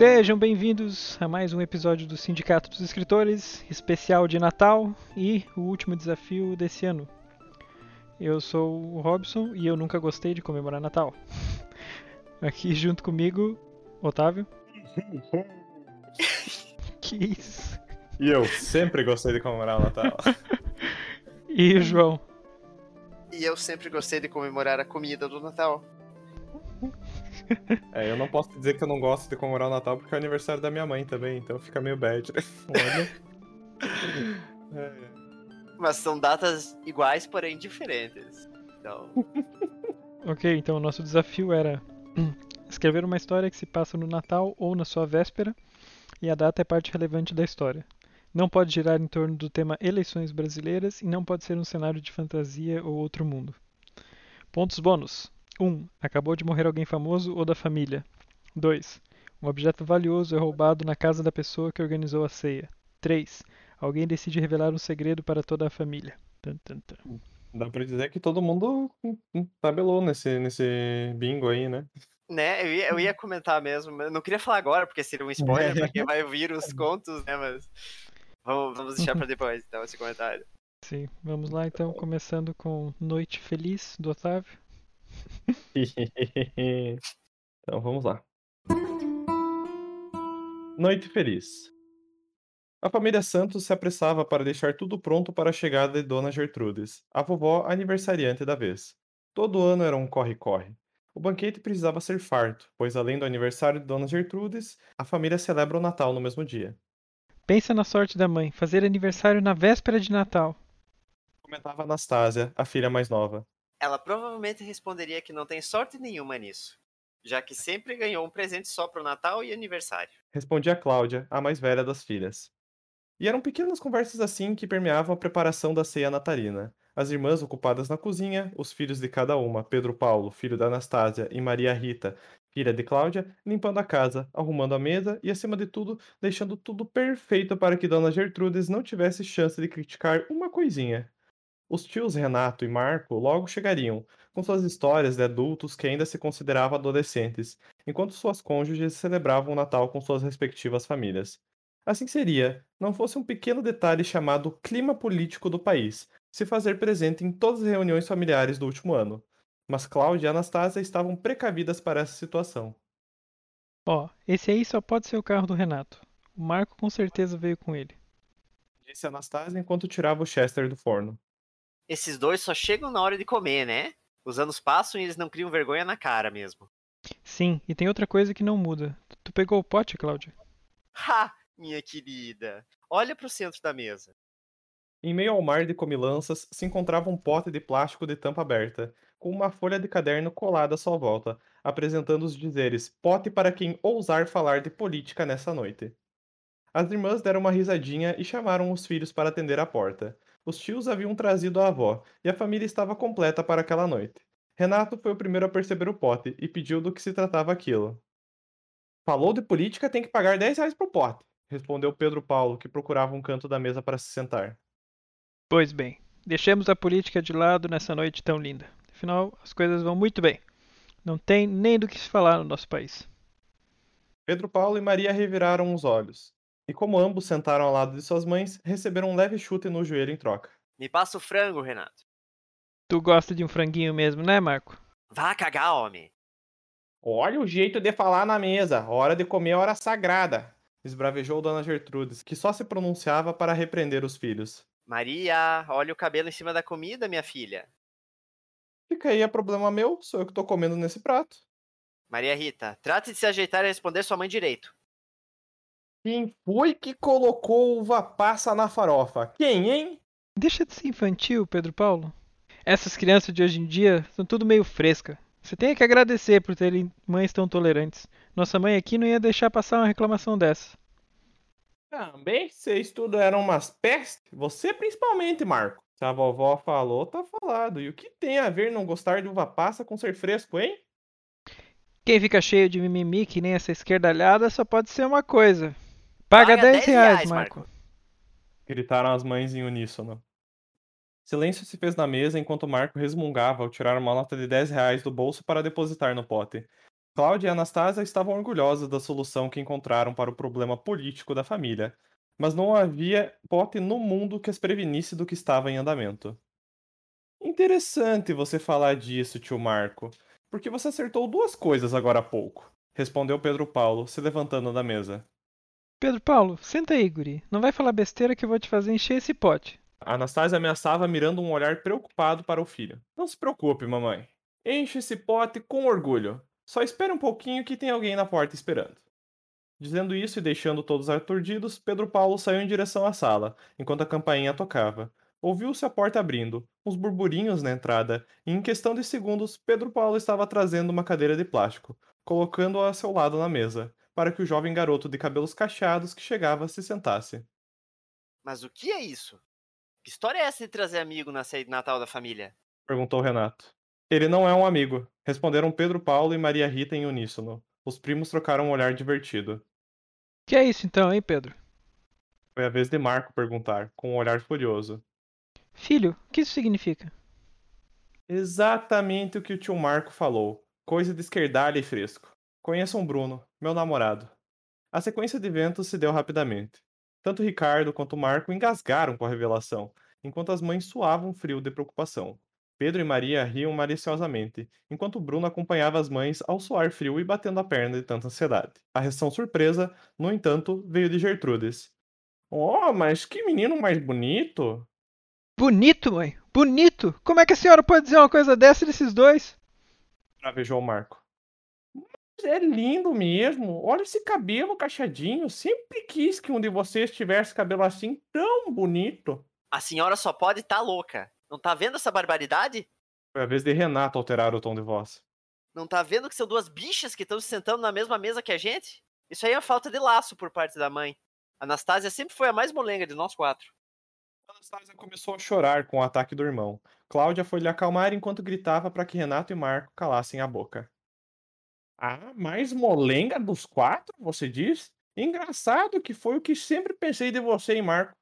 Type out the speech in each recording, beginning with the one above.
Sejam bem-vindos a mais um episódio do Sindicato dos Escritores, especial de Natal e o último desafio desse ano. Eu sou o Robson e eu nunca gostei de comemorar Natal. Aqui junto comigo, Otávio. que isso? E eu sempre gostei de comemorar o Natal. e o João. E eu sempre gostei de comemorar a comida do Natal. É, eu não posso dizer que eu não gosto de comemorar o Natal porque é o aniversário da minha mãe também, então fica meio bad. é. Mas são datas iguais, porém diferentes. Então. ok, então o nosso desafio era escrever uma história que se passa no Natal ou na sua véspera, e a data é parte relevante da história. Não pode girar em torno do tema eleições brasileiras e não pode ser um cenário de fantasia ou outro mundo. Pontos bônus: 1. Um, acabou de morrer alguém famoso ou da família. 2. Um objeto valioso é roubado na casa da pessoa que organizou a ceia. 3. Alguém decide revelar um segredo para toda a família. Tum, tum, tum. Dá pra dizer que todo mundo tabelou nesse, nesse bingo aí, né? Né, eu ia, eu ia comentar mesmo, mas não queria falar agora, porque seria um spoiler, porque vai vir os contos, né, mas vamos, vamos deixar pra depois, então, esse comentário. Sim, vamos lá então, começando com Noite Feliz, do Otávio. então, vamos lá. Noite Feliz. A família Santos se apressava para deixar tudo pronto para a chegada de Dona Gertrudes, a vovó aniversariante da vez. Todo ano era um corre-corre. O banquete precisava ser farto, pois além do aniversário de Dona Gertrudes, a família celebra o Natal no mesmo dia. Pensa na sorte da mãe, fazer aniversário na véspera de Natal. Comentava Anastasia, a filha mais nova. Ela provavelmente responderia que não tem sorte nenhuma nisso, já que sempre ganhou um presente só para o Natal e aniversário. Respondia Cláudia, a mais velha das filhas. E eram pequenas conversas assim que permeavam a preparação da ceia natalina. As irmãs ocupadas na cozinha, os filhos de cada uma, Pedro Paulo, filho da Anastásia, e Maria Rita, filha de Cláudia, limpando a casa, arrumando a mesa e, acima de tudo, deixando tudo perfeito para que Dona Gertrudes não tivesse chance de criticar uma coisinha. Os tios Renato e Marco logo chegariam, com suas histórias de adultos que ainda se consideravam adolescentes, enquanto suas cônjuges celebravam o Natal com suas respectivas famílias. Assim seria, não fosse um pequeno detalhe chamado clima político do país, se fazer presente em todas as reuniões familiares do último ano. Mas Cláudia e Anastasia estavam precavidas para essa situação. Ó, oh, esse aí só pode ser o carro do Renato. O Marco com certeza veio com ele. Disse Anastasia enquanto tirava o Chester do forno. Esses dois só chegam na hora de comer, né? Os anos passam e eles não criam vergonha na cara mesmo. Sim, e tem outra coisa que não muda. Tu pegou o pote, Cláudia? Ha! minha querida. Olha para o centro da mesa. Em meio ao mar de comilanças se encontrava um pote de plástico de tampa aberta, com uma folha de caderno colada à sua volta, apresentando os dizeres pote para quem ousar falar de política nessa noite. As irmãs deram uma risadinha e chamaram os filhos para atender a porta. Os tios haviam trazido a avó, e a família estava completa para aquela noite. Renato foi o primeiro a perceber o pote e pediu do que se tratava aquilo. Falou de política, tem que pagar 10 reais pro pote respondeu Pedro Paulo, que procurava um canto da mesa para se sentar. Pois bem, deixemos a política de lado nessa noite tão linda. Afinal, as coisas vão muito bem. Não tem nem do que se falar no nosso país. Pedro Paulo e Maria reviraram os olhos. E como ambos sentaram ao lado de suas mães, receberam um leve chute no joelho em troca. Me passa o frango, Renato. Tu gosta de um franguinho mesmo, né, Marco? Vá cagar, homem. Olha o jeito de falar na mesa. Hora de comer é hora sagrada esbravejou Dona Gertrudes, que só se pronunciava para repreender os filhos. Maria, olha o cabelo em cima da comida, minha filha. Fica aí, é problema meu, sou eu que tô comendo nesse prato. Maria Rita, trate de se ajeitar e responder sua mãe direito. Quem foi que colocou uva passa na farofa? Quem, hein? Deixa de ser infantil, Pedro Paulo. Essas crianças de hoje em dia são tudo meio fresca. Você tem que agradecer por terem mães tão tolerantes. Nossa mãe aqui não ia deixar passar uma reclamação dessa. Também, vocês tudo eram umas pestes. Você principalmente, Marco. Se a vovó falou, tá falado. E o que tem a ver não gostar de uva passa com ser fresco, hein? Quem fica cheio de mimimi que nem essa esquerdalhada só pode ser uma coisa. Paga, Paga 10, 10 reais, reais Marco. Marco. Gritaram as mães em uníssono. Silêncio se fez na mesa enquanto Marco resmungava ao tirar uma nota de 10 reais do bolso para depositar no pote. Cláudia e Anastasia estavam orgulhosas da solução que encontraram para o problema político da família, mas não havia pote no mundo que as prevenisse do que estava em andamento. Interessante você falar disso, tio Marco, porque você acertou duas coisas agora há pouco, respondeu Pedro Paulo, se levantando da mesa. Pedro Paulo, senta aí, guri. Não vai falar besteira que eu vou te fazer encher esse pote. Anastasia ameaçava mirando um olhar preocupado para o filho. Não se preocupe, mamãe. Enche esse pote com orgulho. Só espere um pouquinho que tem alguém na porta esperando. Dizendo isso e deixando todos aturdidos, Pedro Paulo saiu em direção à sala, enquanto a campainha tocava. Ouviu-se a porta abrindo, uns burburinhos na entrada, e em questão de segundos, Pedro Paulo estava trazendo uma cadeira de plástico, colocando-a a seu lado na mesa, para que o jovem garoto de cabelos cacheados que chegava se sentasse. Mas o que é isso? Que história é essa de trazer amigo na ceia de Natal da família? Perguntou Renato. Ele não é um amigo, responderam Pedro Paulo e Maria Rita em uníssono. Os primos trocaram um olhar divertido. Que é isso então, hein, Pedro? Foi a vez de Marco perguntar, com um olhar furioso. Filho, o que isso significa? Exatamente o que o tio Marco falou. Coisa de esquerdalha e fresco. Conheçam Bruno, meu namorado. A sequência de eventos se deu rapidamente. Tanto Ricardo quanto Marco engasgaram com a revelação, enquanto as mães suavam frio de preocupação. Pedro e Maria riam maliciosamente, enquanto Bruno acompanhava as mães ao suar frio e batendo a perna de tanta ansiedade. A reação surpresa, no entanto, veio de Gertrudes. Oh, mas que menino mais bonito! Bonito, mãe! Bonito! Como é que a senhora pode dizer uma coisa dessa desses dois? Travejou Marco. É lindo mesmo. Olha esse cabelo cacheadinho. Sempre quis que um de vocês tivesse cabelo assim tão bonito. A senhora só pode estar tá louca. Não tá vendo essa barbaridade? Foi a vez de Renato alterar o tom de voz. Não tá vendo que são duas bichas que estão se sentando na mesma mesa que a gente? Isso aí é falta de laço por parte da mãe. Anastasia sempre foi a mais molenga de nós quatro. Anastasia começou a chorar com o ataque do irmão. Cláudia foi lhe acalmar enquanto gritava para que Renato e Marco calassem a boca. Ah, mais molenga dos quatro, você diz? Engraçado que foi o que sempre pensei de você e Marco.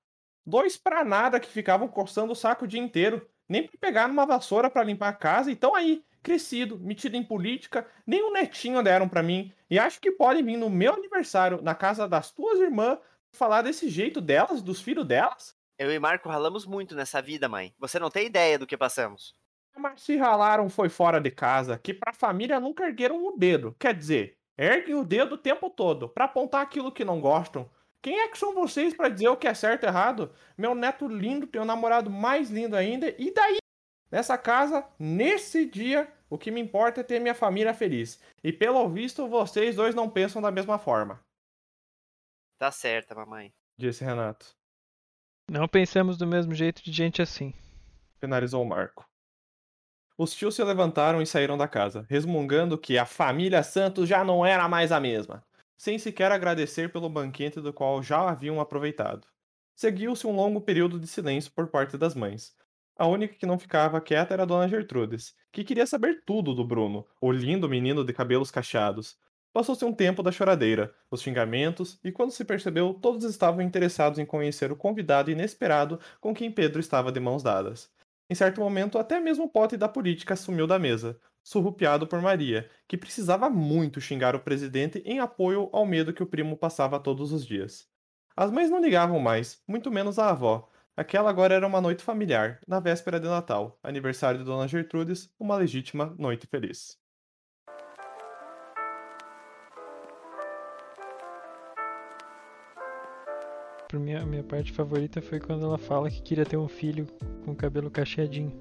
Dois pra nada que ficavam coçando o saco o dia inteiro, nem pra pegar numa vassoura para limpar a casa, e tão aí, crescido, metido em política, nem um netinho deram para mim, e acho que podem vir no meu aniversário, na casa das tuas irmãs, falar desse jeito delas, dos filhos delas? Eu e Marco ralamos muito nessa vida, mãe. Você não tem ideia do que passamos. Mas se ralaram foi fora de casa, que pra família nunca ergueram o dedo. Quer dizer, erguem o dedo o tempo todo, para apontar aquilo que não gostam, quem é que são vocês para dizer o que é certo e errado? Meu neto lindo tem um namorado mais lindo ainda. E daí? Nessa casa, nesse dia, o que me importa é ter minha família feliz. E pelo visto, vocês dois não pensam da mesma forma. Tá certa, mamãe. Disse Renato. Não pensamos do mesmo jeito de gente assim. Finalizou Marco. Os tios se levantaram e saíram da casa, resmungando que a família Santos já não era mais a mesma sem sequer agradecer pelo banquete do qual já haviam aproveitado. Seguiu-se um longo período de silêncio por parte das mães. A única que não ficava quieta era a dona Gertrudes, que queria saber tudo do Bruno, o lindo menino de cabelos cacheados. Passou-se um tempo da choradeira, os xingamentos, e quando se percebeu, todos estavam interessados em conhecer o convidado inesperado com quem Pedro estava de mãos dadas. Em certo momento, até mesmo o pote da política sumiu da mesa, surrupiado por Maria, que precisava muito xingar o presidente em apoio ao medo que o primo passava todos os dias. As mães não ligavam mais, muito menos a avó. Aquela agora era uma noite familiar, na véspera de Natal, aniversário de Dona Gertrudes, uma legítima noite feliz. Pra mim, a minha parte favorita foi quando ela fala que queria ter um filho com cabelo cacheadinho.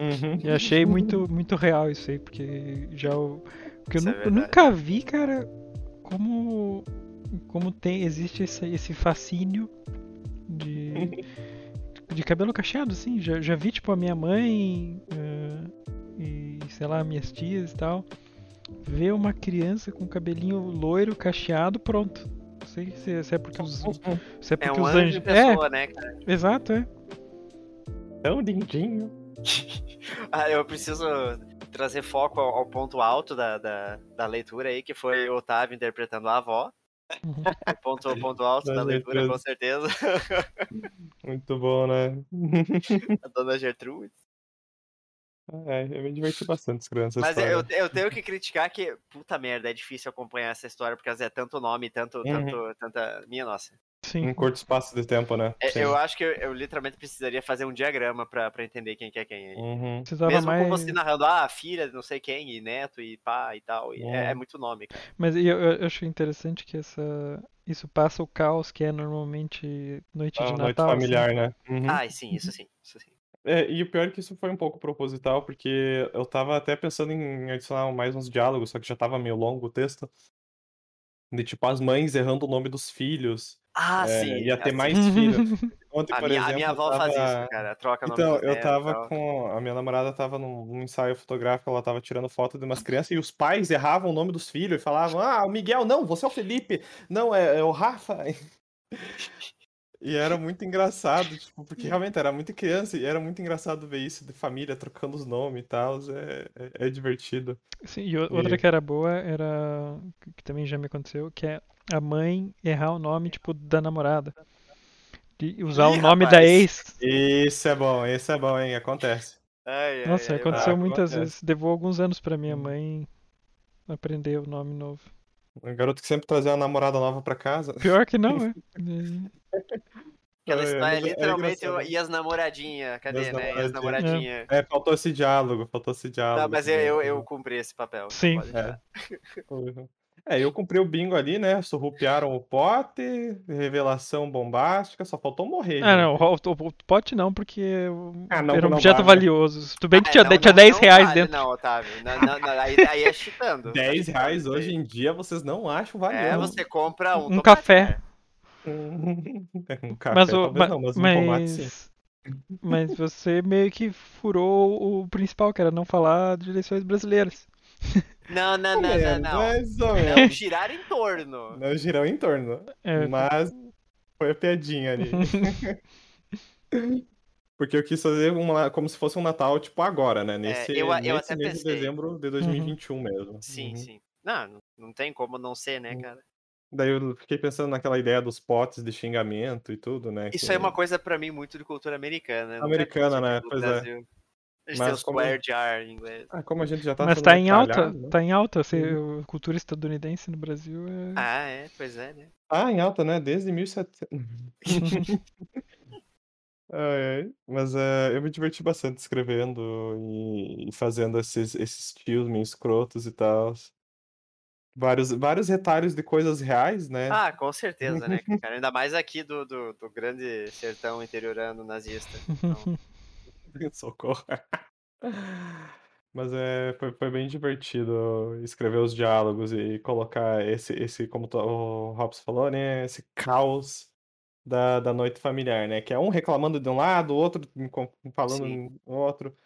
Uhum. E achei muito, muito real isso aí, porque já. Porque eu, é eu nunca vi, cara, como. Como tem, existe esse, esse fascínio de. de cabelo cacheado, assim. Já, já vi, tipo, a minha mãe uh, e, sei lá, minhas tias e tal. Ver uma criança com cabelinho loiro, cacheado, pronto. Sei se, se é porque os. Se é porque é um os anjos. Pessoa, é, né, cara? Exato, é. Tão lindinho. ah, eu preciso trazer foco ao, ao ponto alto da, da, da, leitura aí, que foi o Otávio interpretando a avó. O ponto, o ponto alto da leitura, com certeza. Muito bom, né? a dona Gertrude. É, eu me diverti bastante escrevendo essa Mas história. eu, eu tenho que criticar que, puta merda, é difícil acompanhar essa história, porque é tanto nome, tanto, Uhum. tanto, tanta. Minha nossa. Sim. Em curto espaço de tempo, né? É, eu acho que eu, eu literalmente precisaria fazer um diagrama pra, pra entender quem que é quem aí. Uhum. Precisava Mesmo mais... com você narrando, ah, filha de não sei quem, e neto, e pá, e tal. e é, Uhum. é muito nome, cara. Mas eu, eu acho interessante que essa isso passa o caos que é normalmente noite Ah, de noite Natal. assim. familiar, né? Uhum. Ah, sim, isso sim, isso sim. É, e o pior é que isso foi um pouco proposital, porque eu tava até pensando em adicionar mais uns diálogos, só que já tava meio longo o texto. De tipo, as mães errando o nome dos filhos. Ah, É, sim. ia ter assim, mais filhos. Ontem, A por minha, exemplo, a minha avó faz tava- isso, cara. Troca nome Então, eu tava tal. com. A minha namorada tava num, num ensaio fotográfico, ela tava tirando foto de umas crianças e os pais erravam o nome dos filhos e falavam: Ah, o Miguel, não, você é o Felipe, não, é, é o Rafa. E era muito engraçado, tipo, porque realmente era muito criança e era muito engraçado ver isso de família trocando os nomes e tal. É, é, é divertido. Sim, e o- outra E- que era boa era. que- também já me aconteceu, que é a mãe errar o nome, tipo, da namorada. De usar o Ih, nome da rapaz. ex. Isso é bom, isso é bom, hein? Acontece. Ai, ai, Nossa, ai, aconteceu muitas acontece. vezes. Levou alguns anos pra minha Hum. mãe aprender o nome novo. Um garoto que sempre trazia uma namorada nova pra casa. Pior que não, é. Aquela É, história, é literalmente, eu- e as namoradinhas? Cadê, as né? E as namoradinhas. É, faltou esse diálogo, faltou esse diálogo. Não, mas eu, também. eu, eu cumpri esse papel. Sim. Uhum. É, eu cumpri o bingo ali, né? Surrupiaram o pote, revelação bombástica, só faltou morrer. Ah, não, o, o, o pote não, porque Ah, não, era um objeto vale. valioso. Tudo bem que Ah, tinha, não, tinha não, 10 não reais vale, dentro. Não, Otávio. Não, não, não, aí, aí é chutando. 10 reais hoje em dia vocês não acham É, valioso. você compra um, Um café. cara. um café, Mas, o, talvez ma- não, mas um tomate sim. mas, mas você meio que furou o principal, que era não falar de eleições brasileiras. Não, não, não, não, não. Mais ou Não menos. girar em torno. Não girou em torno. É, Mas foi a piadinha ali. Porque eu quis fazer uma, como se fosse um Natal, tipo, agora, né? Nesse, eu a- eu nesse até mês de pensei. dezembro de 2021 mesmo. Sim, Uhum. sim. Não, não- não tem como não ser, né, Uhum. cara? Daí eu fiquei pensando naquela ideia dos potes de xingamento e tudo, né? Isso que- é uma coisa pra mim muito de cultura americana. Americana, né? Pois é. Brasil. A Mas tem os como- square jar em inglês. Ah, como a gente já tá mas tá em alta, né? tá em alta. Você, a cultura estadunidense no Brasil é... Ah, é, pois é, né? Ah, em alta, né? Desde 1700. Ai, ai. Mas é, eu me diverti bastante escrevendo e, e fazendo esses, esses tios meio escrotos e tal. Vários, vários retalhos de coisas reais, né? Ah, com certeza, né, cara? Ainda mais aqui do, do, do grande sertão interiorano nazista. Então, Socorro. Mas é, foi, foi bem divertido escrever os diálogos e colocar esse, esse como o Robson falou, né? Esse caos da, da noite familiar, né? Que é um reclamando de um lado, o outro falando Sim. no outro.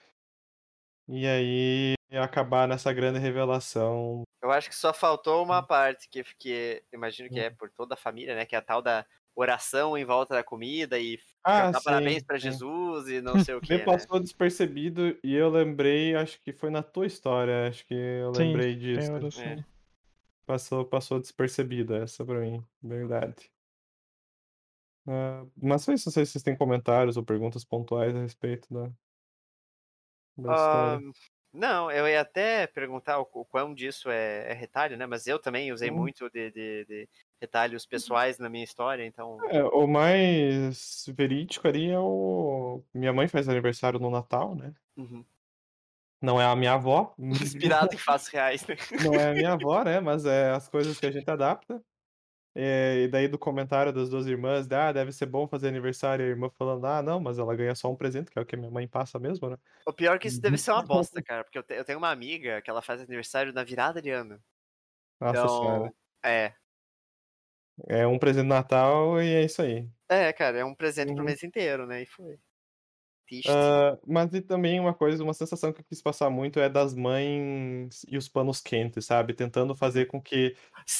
E aí acabar nessa grande revelação. eu acho que só faltou Hum. uma parte que, que imagino que é por toda a família, né? Que é a tal da oração em volta da comida e Ah, cantar parabéns sim, pra sim. Jesus e não sei o que, Me né? passou despercebido e eu lembrei, acho que foi na tua história, acho que eu Sim, lembrei tem disso. oração. É. Passou, passou despercebida essa pra mim, verdade. Ah, mas foi isso, não sei se vocês têm comentários ou perguntas pontuais a respeito da, da Ah, história. não, eu ia até perguntar o, o quão disso é, é retalho, né? Mas eu também usei Hum. muito de, de- de retalhos pessoais na minha história, então. É, o mais verídico ali é o. Minha mãe faz aniversário no Natal, né? Uhum. Não é a minha avó. Inspirado em fatos reais, né? Não é a minha avó, né? Mas é as coisas que a gente adapta. É, e daí do comentário das duas irmãs, de, ah, deve ser bom fazer aniversário, e a irmã falando, ah, não, mas ela ganha só um presente, que é o que a minha mãe passa mesmo, né? O pior é que isso deve Uhum. ser uma bosta, cara, porque eu, te- eu tenho uma amiga que ela faz aniversário na virada de ano. Nossa Então, senhora. é. É um presente de Natal e é isso aí. É, cara, é um presente pro Uhum. mês inteiro, né? E foi. Ah, mas e também uma coisa, uma sensação que eu quis passar muito é das mães e os panos quentes, sabe? Tentando fazer com que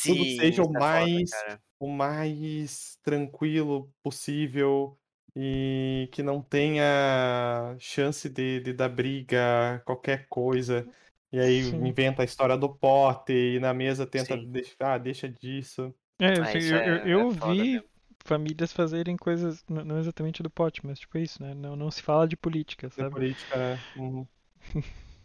tudo Sim, seja o é foda, mais, cara. o mais tranquilo possível e que não tenha chance de, de dar briga, qualquer coisa. E aí Sim. inventa a história do pote e na mesa tenta Sim. deixar, ah, deixa disso. É, eu, é- eu, eu é vi mesmo. famílias fazerem coisas, não exatamente do pote, mas tipo isso, né? Não, não se fala de política, De sabe? política, né? Uhum.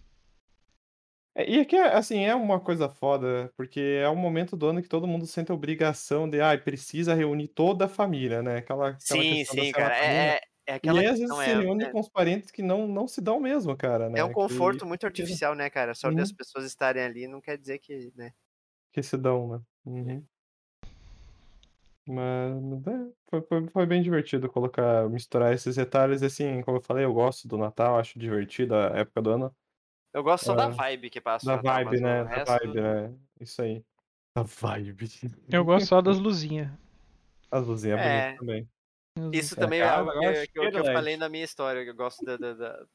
É, e aqui, assim, é uma coisa foda, porque é um momento do ano que todo mundo sente a obrigação de, ah, precisa reunir toda a família, né? Aquela, aquela Sim, questão da sim, cara. É, é, é E aquela aí, às vezes, se é, reúne é, com os parentes que não, não se dão mesmo, cara, é né? um Que, conforto muito artificial, né, cara? Só de as Uhum. pessoas estarem ali não quer dizer que, né? que se dão, né? Uhum. Mas é, foi, foi, foi bem divertido colocar, misturar esses detalhes. e, Assim, como eu falei, eu gosto do Natal, acho divertido a época do ano. Eu gosto só da Ah, vibe que passa Da Natal, vibe, né? Da resto. vibe, né? Isso aí. Da vibe. Eu gosto só das luzinhas. As luzinhas é É. também. Isso É, também é algo que, que eu, que eu falei na minha história, que eu gosto da, da, da-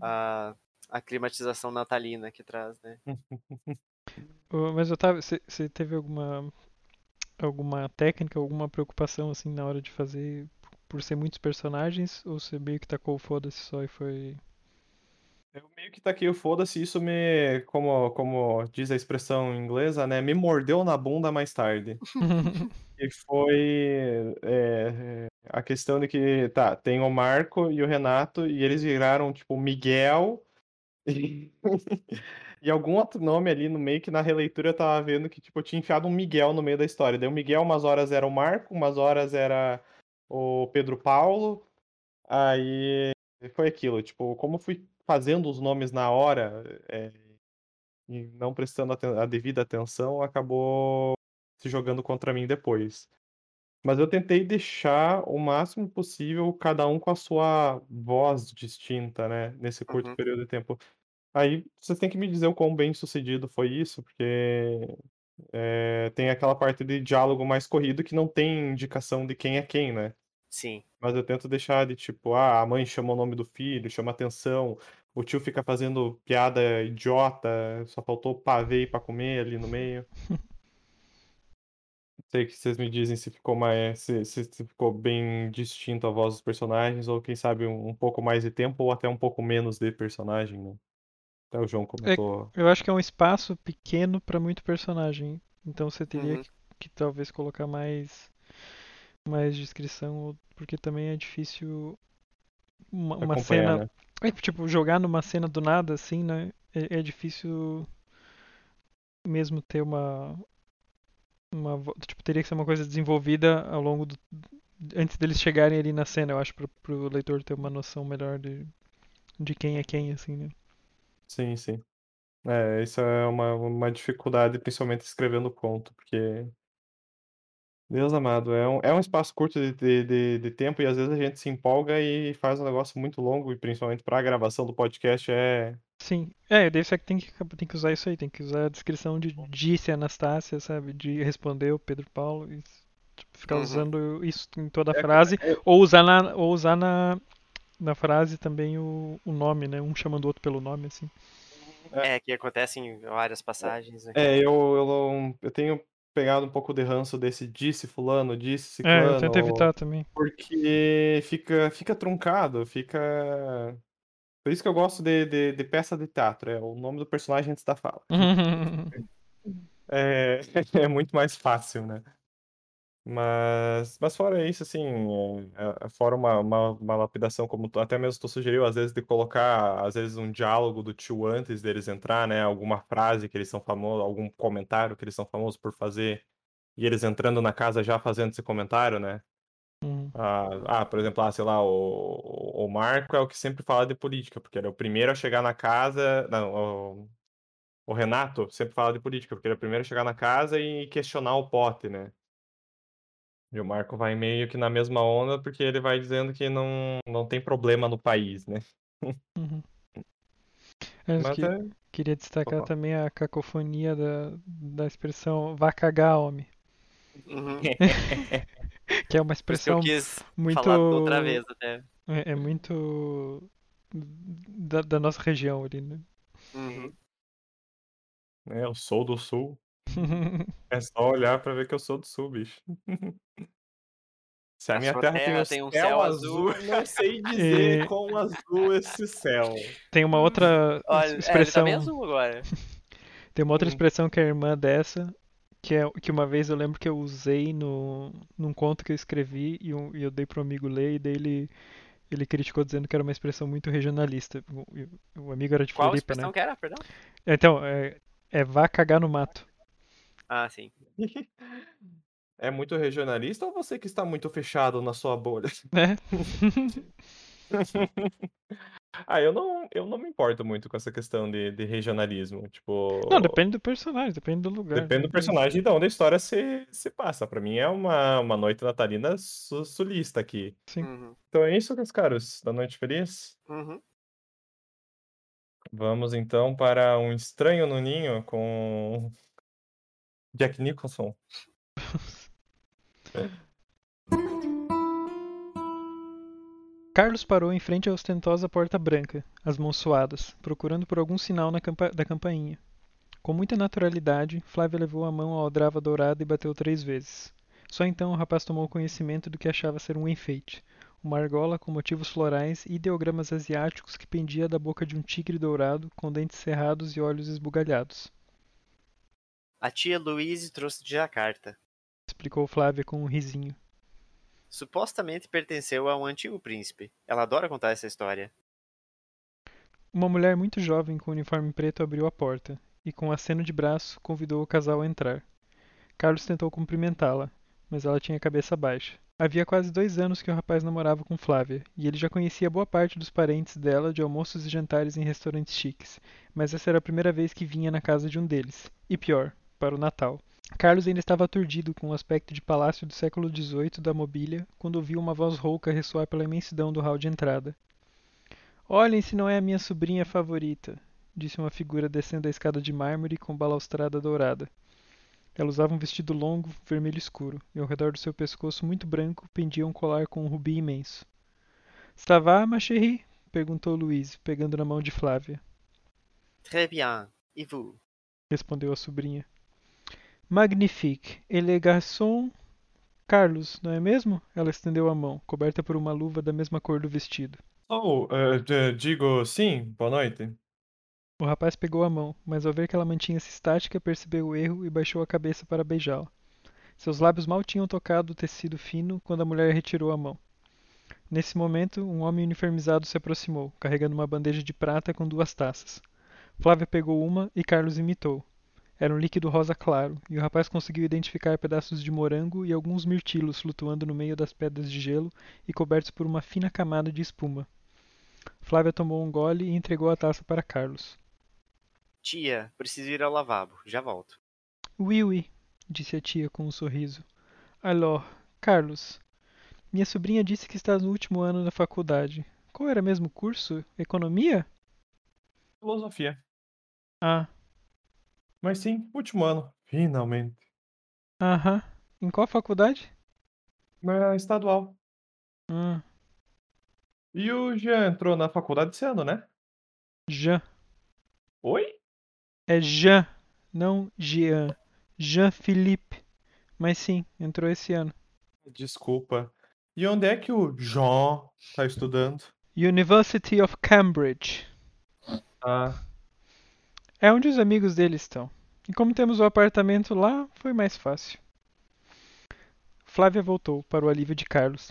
a, a climatização natalina que traz, né? Mas Otávio, você teve alguma alguma técnica, alguma preocupação assim na hora de fazer por ser muitos personagens ou você meio que tacou o foda-se só e foi Eu meio que taquei o foda-se, isso me, como, como diz a expressão inglesa, né? Me mordeu na bunda mais tarde. E foi é, a questão de que, tá, tem o Marco e o Renato, e eles viraram, tipo, Miguel e, e algum outro nome ali no meio, que na releitura eu tava vendo que, tipo, eu tinha enfiado um Miguel no meio da história. Daí o Miguel, umas horas era o Marco, umas horas era o Pedro Paulo, aí foi aquilo, tipo, como eu fui fazendo os nomes na hora é, e não prestando aten- a devida atenção, acabou se jogando contra mim depois. Mas eu tentei deixar o máximo possível cada um com a sua voz distinta, né? Nesse curto Uhum. período de tempo. Aí vocês têm que me dizer o quão bem sucedido foi isso, porque é, tem aquela parte de diálogo mais corrido que não tem indicação de quem é quem, né? Sim. Mas eu tento deixar de tipo, ah, a mãe chama o nome do filho, chama atenção, o tio fica fazendo piada idiota, só faltou pavê pra comer ali no meio. Sei que vocês me dizem se ficou mais, se, se- ficou bem distinto a voz dos personagens, ou quem sabe um, um pouco mais de tempo, ou até um pouco menos de personagem, né? Até o João comentou. Eu acho que é um espaço pequeno pra muito personagem. Então você teria Uhum. que, que talvez colocar mais mais descrição, porque também é difícil uma, uma cena, né? é, tipo, jogar numa cena do nada assim, né? É, é difícil mesmo ter uma uma tipo, teria que ser uma coisa desenvolvida ao longo do antes deles chegarem ali na cena, eu acho, pro, pro leitor ter uma noção melhor de de quem é quem assim, né? Sim, sim. É, isso é uma, uma dificuldade, principalmente escrevendo conto, porque, Deus amado, é um, é um espaço curto de, de, de, de tempo e às vezes a gente se empolga e faz um negócio muito longo, e principalmente para a gravação do podcast é. Sim, é, daí você tem que, tem que usar isso aí, tem que usar a descrição de disse Anastácia, sabe? De respondeu Pedro Paulo, e tipo, ficar Uhum. usando isso em toda a É, frase, é- ou usar na, ou usar na, na frase também o, o nome, né? Um chamando o outro pelo nome, assim. É. É, que acontece em várias passagens. né? É, eu, eu, não- eu tenho pegado um pouco de ranço desse disse fulano, disse É, eu ciclano, tento evitar também. porque fica, fica truncado, fica... Por isso que eu gosto de, de, de peça de teatro, é o nome do personagem antes da fala. É, é muito mais fácil, né? Mas, mas fora isso, assim, é, é, fora uma, uma, uma lapidação, como tu, até mesmo tu sugeriu, às vezes de colocar, às vezes, um diálogo do tio antes deles entrar, né? Alguma frase que eles são famosos, algum comentário que eles são famosos por fazer, e eles entrando na casa já fazendo esse comentário, né? Uhum. Ah, ah, por exemplo, ah, sei lá, o, o Marco é o que sempre fala de política, porque ele é o primeiro a chegar na casa. Não, o, o Renato sempre fala de política, porque ele é o primeiro a chegar na casa e questionar o pote, né? E o Marco vai meio que na mesma onda, porque ele vai dizendo que não, não tem problema no país, né? Uhum. Eu Mas que- é. queria destacar Opa. também a cacofonia da, da expressão vá cagar, homem. Uhum. Que é uma expressão eu quis muito. falar outra vez até. É, é muito da, da nossa região ali, né? Uhum. É, eu sou do sul. É só olhar pra ver que eu sou do sul, bicho. Se a, A minha terra, terra tem, tem um céu, céu azul, azul. não sei dizer E- quão azul esse céu. Tem uma outra Olha, é, ele expressão. tá bem azul agora. Tem uma outra Hum. expressão que é irmã dessa, que é que uma vez eu lembro que eu usei no, num conto que eu escrevi e, um- e eu dei pro amigo ler, e daí ele, Ele criticou dizendo que era uma expressão muito regionalista. O, o amigo era de Qual Floripa, expressão né? que era, perdão? Então, é, é vá cagar no mato. Ah, sim. É muito regionalista ou você que está muito fechado na sua bolha? Né? ah, eu não, eu não me importo muito com essa questão de, de regionalismo. Tipo. Não, depende do personagem, depende do lugar. Depende do personagem e de onde a história se, se passa. Pra mim é uma, uma noite natalina su- sulista aqui. Sim. Uhum. Então é isso, meus caros. Da noite feliz. Uhum. Vamos então para um estranho no ninho com Jack Nicholson. Carlos parou em frente à ostentosa porta branca, as mãos suadas, procurando por algum sinal na campa- da campainha. Com muita naturalidade, Flávia levou a mão à aldrava dourada e bateu três vezes. Só então o rapaz tomou conhecimento do que achava ser um enfeite, uma argola com motivos florais e ideogramas asiáticos que pendia da boca de um tigre dourado com dentes cerrados e olhos esbugalhados. A tia Louise trouxe de Jacarta. Explicou Flávia com um risinho. Supostamente pertenceu a um antigo príncipe. Ela adora contar essa história. Uma mulher muito jovem com uniforme preto abriu a porta e, com um aceno de braço, convidou o casal a entrar. Carlos tentou cumprimentá-la, mas ela tinha a cabeça baixa. Havia quase dois anos que o rapaz namorava com Flávia, e ele já conhecia boa parte dos parentes dela de almoços e jantares em restaurantes chiques, mas essa era a primeira vez que vinha na casa de um deles, e pior, para o Natal. Carlos ainda estava aturdido com o aspecto de palácio do século XVIII da mobília quando ouviu uma voz rouca ressoar pela imensidão do hall de entrada. Olhem se não é a minha sobrinha favorita, disse uma figura descendo a escada de mármore com balaustrada dourada. Ela usava um vestido longo, vermelho escuro, e ao redor do seu pescoço muito branco pendia um colar com um rubi imenso. Ça va, ma chérie? perguntou Louise, pegando na mão de Flávia. Très bien. E vous? Respondeu a sobrinha. Magnifique. Et le garçon? Carlos, não é mesmo? Ela estendeu a mão, coberta por uma luva da mesma cor do vestido. Oh, d- digo sim, boa noite. O rapaz pegou a mão, mas ao ver que ela mantinha-se estática, percebeu o erro e baixou a cabeça para beijá-la. Seus lábios mal tinham tocado o tecido fino quando a mulher retirou a mão. Nesse momento, um homem uniformizado se aproximou, carregando uma bandeja de prata com duas taças. Flávia pegou uma e Carlos imitou. Era um líquido rosa claro, e o rapaz conseguiu identificar pedaços de morango e alguns mirtilos flutuando no meio das pedras de gelo e cobertos por uma fina camada de espuma. Flávia tomou um gole e entregou a taça para Carlos. Tia, preciso ir ao lavabo. Já volto. Oui, oui, disse a tia com um sorriso. Alors, Carlos, minha sobrinha disse que estás no último ano da faculdade. Qual era mesmo o curso? Economia? Filosofia. Ah, Mas sim, último ano. Finalmente. aham. Em qual faculdade? Na estadual. Hum, E o Jean entrou na faculdade esse ano, né? Jean. Oi? É Jean, não Jean. Jean Philippe. Mas sim, entrou esse ano. Desculpa. E onde é que o Jean tá estudando? University of Cambridge. Ah, É onde os amigos dele estão. E como temos o apartamento lá, foi mais fácil. Flávia voltou para o alívio de Carlos.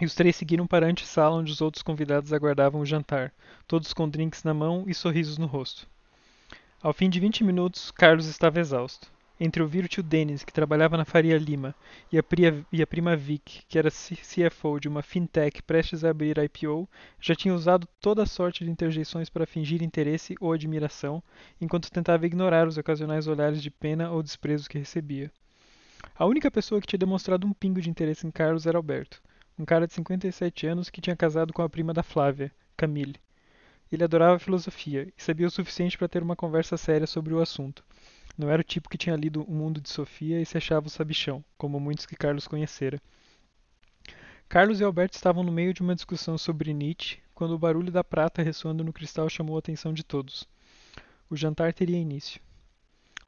E os três seguiram para a antessala onde os outros convidados aguardavam o jantar, todos com drinks na mão e sorrisos no rosto. Ao fim de 20 minutos, Carlos estava exausto. Entre ouvir o tio Denis, que trabalhava na Faria Lima, e a, pria- e a prima Vic, que era CFO de uma fintech prestes a abrir IPO, já tinha usado toda a sorte de interjeições para fingir interesse ou admiração, enquanto tentava ignorar os ocasionais olhares de pena ou desprezo que recebia. A única pessoa que tinha demonstrado um pingo de interesse em Carlos era Alberto, um cara de 57 anos que tinha casado com a prima da Flávia, Camille. Ele adorava filosofia e sabia o suficiente para ter uma conversa séria sobre o assunto. Não era o tipo que tinha lido O Mundo de Sofia e se achava o sabichão, como muitos que Carlos conhecera. Carlos e Alberto estavam no meio de uma discussão sobre Nietzsche quando o barulho da prata ressoando no cristal chamou a atenção de todos. O jantar teria início.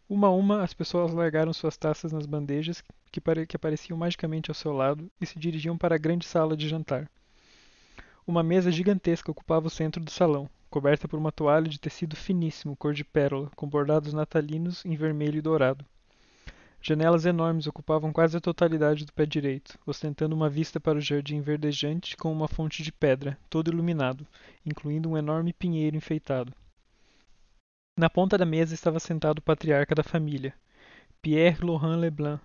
Uma a uma, as pessoas largaram suas taças nas bandejas que, que apareciam magicamente ao seu lado e se dirigiam para a grande sala de jantar. Uma mesa gigantesca ocupava o centro do salão, coberta por uma toalha de tecido finíssimo, cor de pérola, com bordados natalinos em vermelho e dourado. Janelas enormes ocupavam quase a totalidade do pé direito, ostentando uma vista para o jardim verdejante com uma fonte de pedra, todo iluminado, incluindo um enorme pinheiro enfeitado. Na ponta da mesa estava sentado o patriarca da família, Pierre Laurent Leblanc.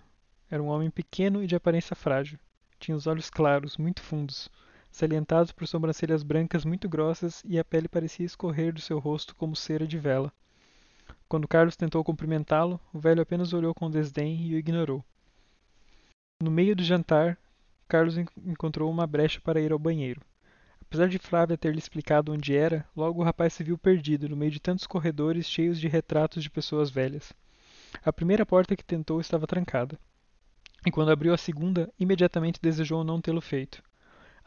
Era um homem pequeno e de aparência frágil. Tinha os olhos claros, muito fundos, salientados por sobrancelhas brancas muito grossas e a pele parecia escorrer do seu rosto como cera de vela. Quando Carlos tentou cumprimentá-lo, o velho apenas olhou com desdém e o ignorou. No meio do jantar, Carlos encontrou uma brecha para ir ao banheiro. Apesar de Flávia ter lhe explicado onde era, logo o rapaz se viu perdido no meio de tantos corredores cheios de retratos de pessoas velhas. A primeira porta que tentou estava trancada. E quando abriu a segunda, imediatamente desejou não tê-lo feito.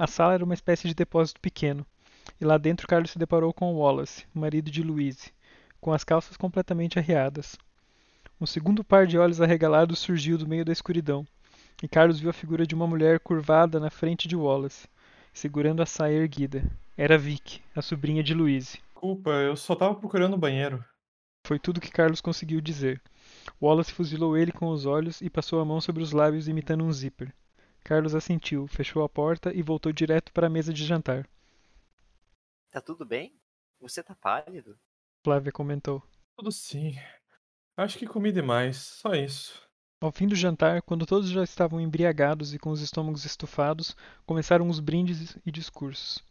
A sala era uma espécie de depósito pequeno, e lá dentro Carlos se deparou com Wallace, marido de Louise, com as calças completamente arreadas. Um segundo par de olhos arregalados surgiu do meio da escuridão, e Carlos viu a figura de uma mulher curvada na frente de Wallace, segurando a saia erguida. Era Vic, a sobrinha de Louise. Desculpa, eu só tava procurando o banheiro. Foi tudo que Carlos conseguiu dizer. Wallace fuzilou ele com os olhos e passou a mão sobre os lábios imitando um zíper. Carlos assentiu, fechou a porta e voltou direto para a mesa de jantar. Tá tudo bem? Você tá pálido? Flávia comentou. Tudo sim. Acho que comi demais, só isso. Ao fim do jantar, quando todos já estavam embriagados e com os estômagos estufados, começaram os brindes e discursos.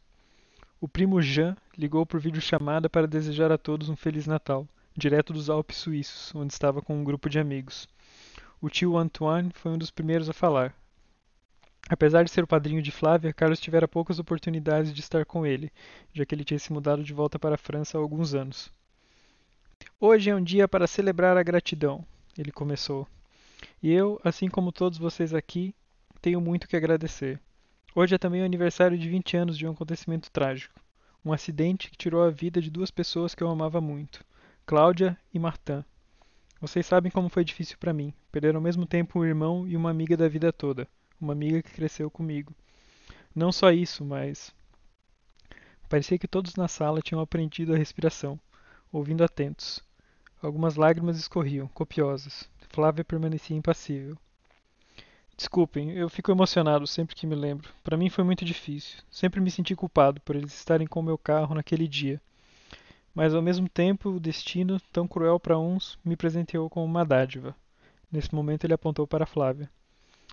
O primo Jean ligou por videochamada para desejar a todos um Feliz Natal, direto dos Alpes Suíços, onde estava com um grupo de amigos. O tio Antoine foi um dos primeiros a falar. Apesar de ser o padrinho de Flávia, Carlos tivera poucas oportunidades de estar com ele, já que ele tinha se mudado de volta para a França há alguns anos. Hoje é um dia para celebrar a gratidão, ele começou. E eu, assim como todos vocês aqui, tenho muito que agradecer. Hoje é também o aniversário de 20 anos de um acontecimento trágico. Um acidente que tirou a vida de duas pessoas que eu amava muito, Cláudia e Martin. Vocês sabem como foi difícil para mim, perder ao mesmo tempo um irmão e uma amiga da vida toda, uma amiga que cresceu comigo. Não só isso, mas parecia que todos na sala tinham aprendido a respiração, ouvindo atentos. Algumas lágrimas escorriam, copiosas. Flávia permanecia impassível. Desculpem, eu fico emocionado sempre que me lembro. Para mim foi muito difícil. Sempre me senti culpado por eles estarem com meu carro naquele dia. Mas ao mesmo tempo, o destino, tão cruel para uns, me presenteou com uma dádiva. Nesse momento ele apontou para Flávia.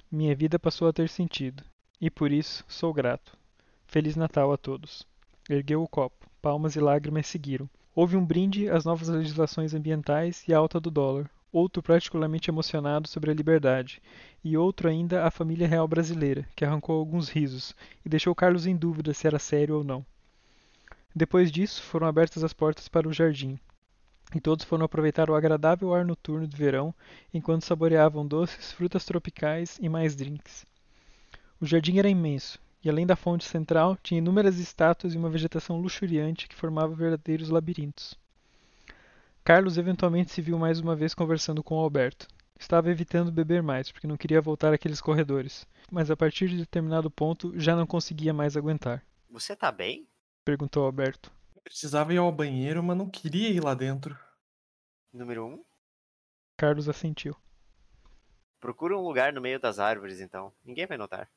Minha vida passou a ter sentido, e por isso sou grato. Feliz Natal a todos. Ergueu o copo. Palmas e lágrimas seguiram. Houve um brinde às novas legislações ambientais e à alta do dólar, outro particularmente emocionado sobre a liberdade, e outro ainda a família real brasileira, que arrancou alguns risos e deixou Carlos em dúvida se era sério ou não. Depois disso, foram abertas as portas para o jardim, e todos foram aproveitar o agradável ar noturno de verão enquanto saboreavam doces, frutas tropicais e mais drinks. O jardim era imenso, e além da fonte central, tinha inúmeras estátuas e uma vegetação luxuriante que formava verdadeiros labirintos. Carlos eventualmente se viu mais uma vez conversando com Alberto. Estava evitando beber mais, porque não queria voltar àqueles corredores, mas a partir de determinado ponto já não conseguia mais aguentar. Você tá bem? perguntou Alberto. Precisava ir ao banheiro, mas não queria ir lá dentro. Número um? Carlos assentiu. Procura um lugar no meio das árvores, então. Ninguém vai notar.